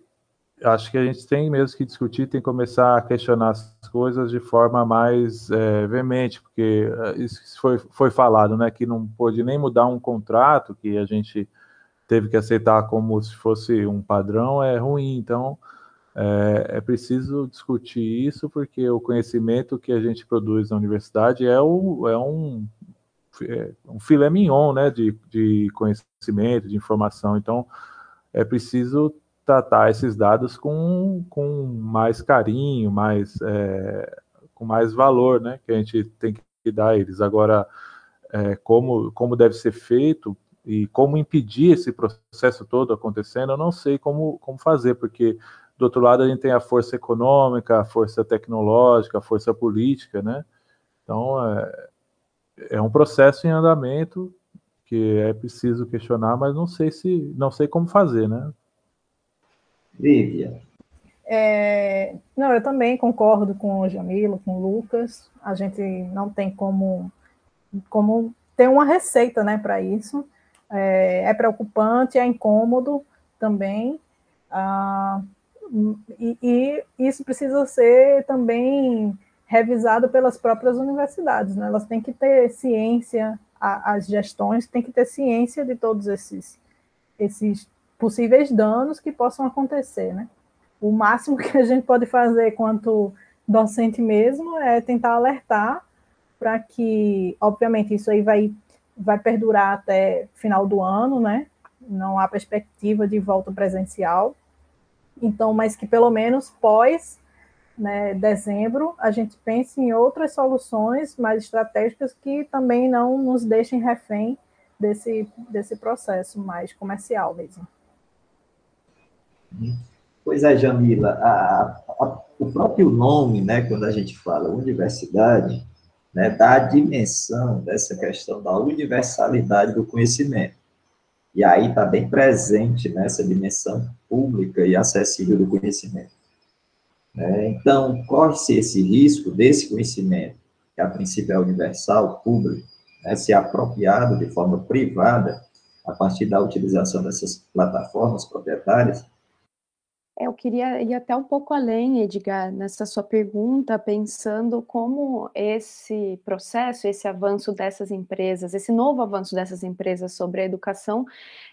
acho que a gente tem mesmo que discutir, tem que começar a questionar as coisas de forma mais é, veemente, porque é, isso foi, foi falado, né, que não pôde nem mudar um contrato que a gente teve que aceitar como se fosse um padrão, é ruim, então é, é preciso discutir isso, porque o conhecimento que a gente produz na universidade é, o, é um, é um filé mignon, né, de, de conhecimento, de informação, então é preciso tratar esses dados com, com mais carinho, mais, é, com mais valor, né, que a gente tem que dar a eles. Agora, é, como, como deve ser feito e como impedir esse processo todo acontecendo, eu não sei como, como fazer, porque do outro lado a gente tem a força econômica, a força tecnológica, a força política, né? Então, é, é um processo em andamento que é preciso questionar, mas não sei se não sei como fazer, né? Lívia. É, não, eu também concordo com o Jamilo, com o Lucas. A gente não tem como, como ter uma receita né, para isso. É, é, preocupante, é incômodo também. Ah, e, e, isso precisa ser também revisado pelas próprias universidades. Né? Elas têm que ter ciência, a, as gestões têm que ter ciência de todos esses, esses possíveis danos que possam acontecer, né? o máximo que a gente pode fazer quanto docente mesmo é tentar alertar para que, obviamente, isso aí vai, vai perdurar até final do ano, né? Não há perspectiva de volta presencial. Então, mas que pelo menos pós né, dezembro a gente pense em outras soluções mais estratégicas que também não nos deixem refém desse, desse processo mais comercial mesmo. Pois é, Jamila, a, a, o próprio nome, né, quando a gente fala universidade, né, dá a dimensão dessa questão da universalidade do conhecimento. E aí está bem presente nessa né, dimensão pública e acessível do conhecimento. Né? Então, corre-se esse risco desse conhecimento, que a princípio é universal, público, né, ser apropriado de forma privada a partir da utilização dessas plataformas proprietárias? Eu queria ir até um pouco além, Edgar, nessa sua pergunta, pensando como esse processo, esse avanço dessas empresas, esse novo avanço dessas empresas sobre a educação,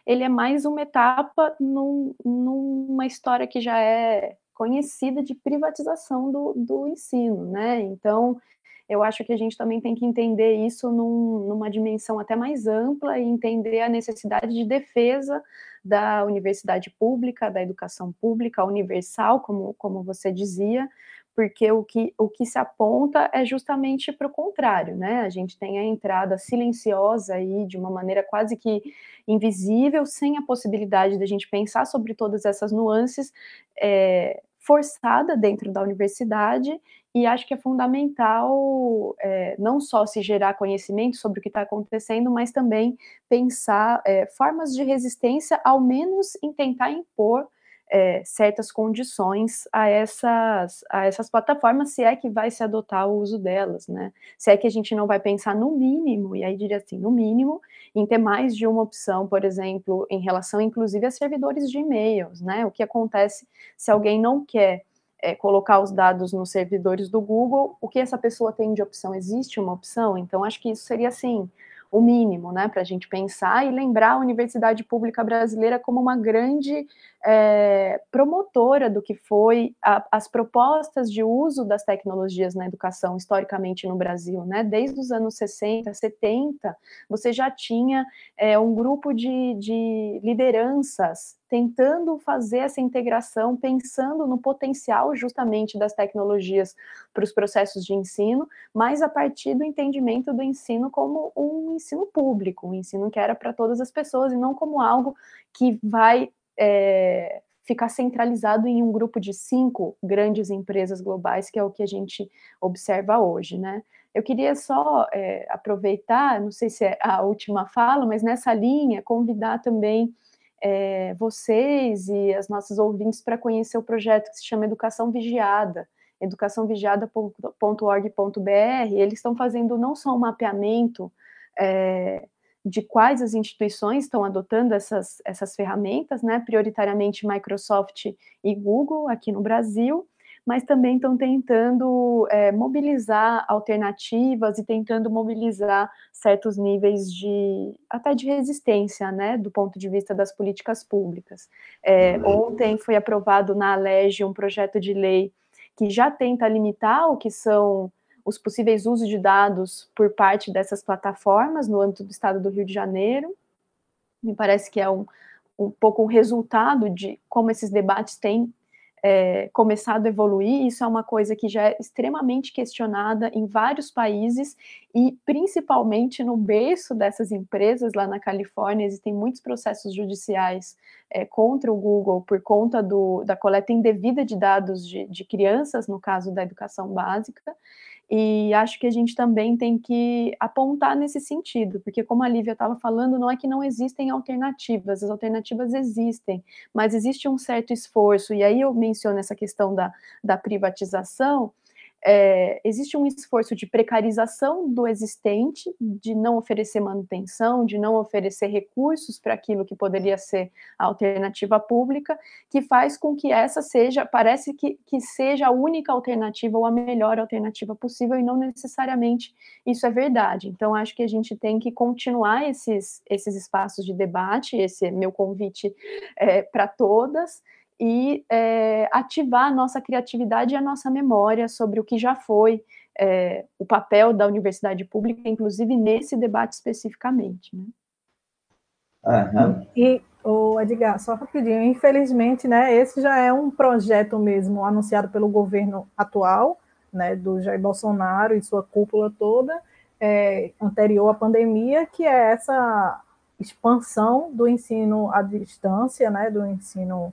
ele é mais uma etapa num, numa história que já é conhecida de privatização do, do ensino, né? Então, eu acho que a gente também tem que entender isso num, numa dimensão até mais ampla e entender a necessidade de defesa da universidade pública, da educação pública universal, como, como você dizia, porque o que, o que se aponta é justamente para o contrário, né? A gente tem a entrada silenciosa aí, de uma maneira quase que invisível, sem a possibilidade de a gente pensar sobre todas essas nuances, é, forçada dentro da universidade e acho que é fundamental é, não só se gerar conhecimento sobre o que está acontecendo, mas também pensar é, formas de resistência, ao menos em tentar impor é, certas condições a essas, a essas plataformas, se é que vai se adotar o uso delas, né? Se é que a gente não vai pensar no mínimo, e aí diria assim, no mínimo, em ter mais de uma opção, por exemplo, em relação inclusive a servidores de e-mails, né? O que acontece se alguém não quer é, colocar os dados nos servidores do Google, o que essa pessoa tem de opção? Existe uma opção? Então, acho que isso seria, assim, o mínimo, né, para a gente pensar e lembrar a universidade pública brasileira como uma grande é, promotora do que foi a, as propostas de uso das tecnologias na educação historicamente no Brasil, né, desde os anos 60, 70, você já tinha é, um grupo de, de lideranças tentando fazer essa integração, pensando no potencial justamente das tecnologias para os processos de ensino, mas a partir do entendimento do ensino como um ensino público, um ensino que era para todas as pessoas e não como algo que vai é, ficar centralizado em um grupo de cinco grandes empresas globais, que é o que a gente observa hoje, né? Eu queria só é, aproveitar, não sei se é a última fala, mas nessa linha, convidar também é, vocês e as nossas ouvintes para conhecer o projeto que se chama Educação Vigiada, educaçãovigiada.org.br. Eles estão fazendo não só um mapeamento é, de quais as instituições estão adotando essas, essas ferramentas, né, prioritariamente Microsoft e Google aqui no Brasil, mas também estão tentando é, mobilizar alternativas e tentando mobilizar certos níveis de até de resistência, né, do ponto de vista das políticas públicas. É, ontem foi aprovado na Alege um projeto de lei que já tenta limitar o que são os possíveis usos de dados por parte dessas plataformas no âmbito do estado do Rio de Janeiro. Me parece que é um, um pouco o resultado de como esses debates têm é, começado a evoluir, isso é uma coisa que já é extremamente questionada em vários países e principalmente no berço dessas empresas lá na Califórnia, existem muitos processos judiciais é, contra o Google por conta do, da coleta indevida de dados de, de crianças, no caso da educação básica, e acho que a gente também tem que apontar nesse sentido, porque como a Lívia estava falando, não é que não existem alternativas, as alternativas existem, mas existe um certo esforço, e aí eu menciono essa questão da, da privatização, é, existe um esforço de precarização do existente, de não oferecer manutenção, de não oferecer recursos para aquilo que poderia ser a alternativa pública, que faz com que essa seja, parece que, que seja a única alternativa ou a melhor alternativa possível, e não necessariamente isso é verdade. Então, acho que a gente tem que continuar esses, esses espaços de debate, esse é meu convite é, para todas, e é, ativar a nossa criatividade e a nossa memória sobre o que já foi é, o papel da universidade pública, inclusive nesse debate especificamente. Né? Uhum. E, o Edgar, só rapidinho, infelizmente, né, esse já é um projeto mesmo anunciado pelo governo atual, né, do Jair Bolsonaro e sua cúpula toda, é, anterior à pandemia, que é essa expansão do ensino à distância, né, do ensino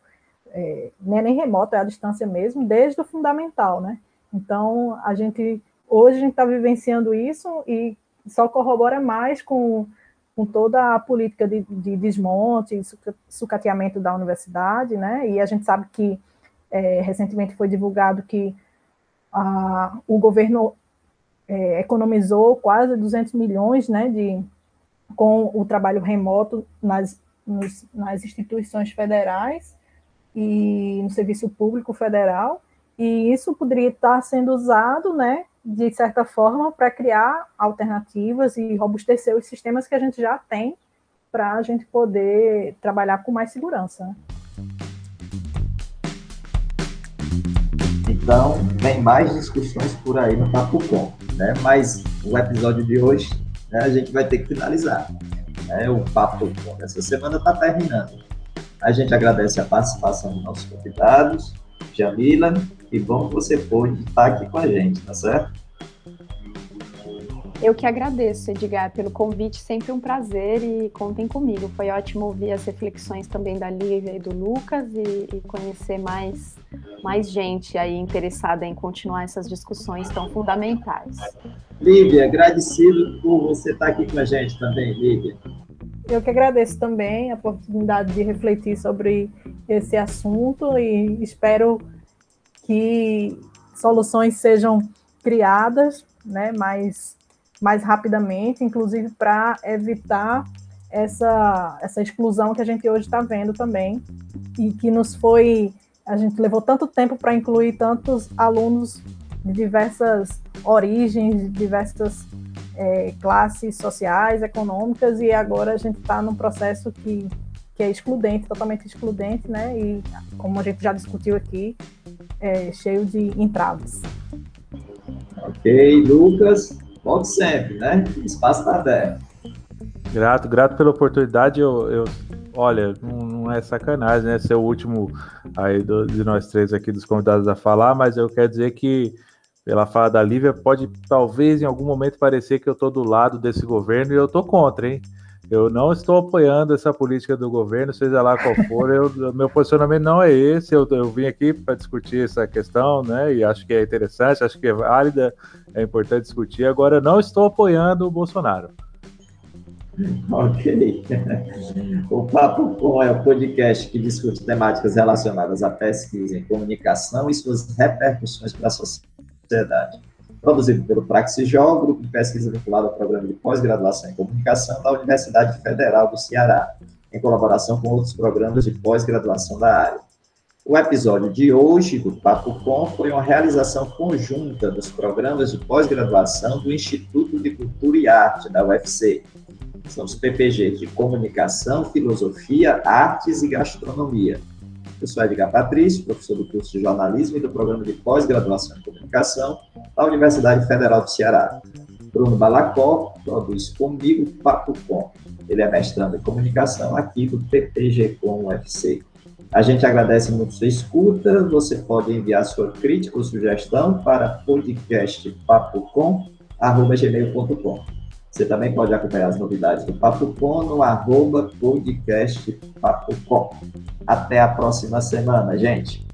é, é nem remoto, é à distância mesmo, desde o fundamental, né? Então, a gente, hoje a gente está vivenciando isso e só corrobora mais com com toda a política de, de desmonte sucateamento da universidade, né? E a gente sabe que é, recentemente foi divulgado que a, o governo é, economizou quase 200 milhões, né, de, com o trabalho remoto nas, nos, nas instituições federais e no serviço público federal, e isso poderia estar sendo usado, né, de certa forma, para criar alternativas e robustecer os sistemas que a gente já tem para a gente poder trabalhar com mais segurança. Então, vem mais discussões por aí no Papo né? Mas o episódio de hoje né, a gente vai ter que finalizar. Né? O Papo Com dessa semana está terminando. A gente agradece a participação dos nossos convidados, Jamila, e bom que você pôde estar aqui com a gente, tá certo? Eu que agradeço, Edgar, pelo convite, sempre um prazer e contem comigo. Foi ótimo ouvir as reflexões também da Lívia e do Lucas e, e conhecer mais, mais gente aí interessada em continuar essas discussões tão fundamentais. Lívia, agradecido por você estar aqui com a gente também, Lívia. Eu que agradeço também a oportunidade de refletir sobre esse assunto e espero que soluções sejam criadas, né, mais, mais rapidamente, inclusive para evitar essa, essa exclusão que a gente hoje está vendo também, e que nos foi. A gente levou tanto tempo para incluir tantos alunos de diversas origens, diversas é, classes sociais, econômicas, e agora a gente está num processo que que é excludente, totalmente excludente, né? E como a gente já discutiu aqui, é cheio de entraves. Ok, Lucas, volte sempre, né? O espaço está aberto. Grato, grato pela oportunidade. Eu, eu olha, não, não, é sacanagem, né? Ser o último aí do, de nós três aqui dos convidados a falar, mas eu quero dizer que pela fala da Lívia, pode talvez em algum momento parecer que eu estou do lado desse governo e eu estou contra, hein? Eu não estou apoiando essa política do governo, seja lá qual for. Eu, meu posicionamento não é esse. Eu, eu vim aqui para discutir essa questão, né? E acho que é interessante, acho que é válida, é importante discutir. Agora, não estou apoiando o Bolsonaro. Ok. O Papo Com é o podcast que discute temáticas relacionadas à pesquisa em comunicação e suas repercussões para a sociedade produzido pelo Praxijol, grupo de pesquisa vinculado ao programa de pós-graduação em comunicação da Universidade Federal do Ceará, em colaboração com outros programas de pós-graduação da área. O episódio de hoje do Papo Com foi uma realização conjunta dos programas de pós-graduação do Instituto de Cultura e Arte da UFC. São os PPGs de Comunicação, Filosofia, Artes e Gastronomia eu sou Edgar Patrício, professor do curso de jornalismo e do programa de pós-graduação em comunicação da Universidade Federal do Ceará. Bruno Balacó produz comigo Papo Com. Ele é mestrando em comunicação aqui do PPG Com UFC. A gente agradece muito sua escuta. Você pode enviar sua crítica ou sugestão para podcastpapocom.gmail.com. Você também pode acompanhar as novidades do Papo Com no arroba podcast Papo Com. Até a próxima semana, gente!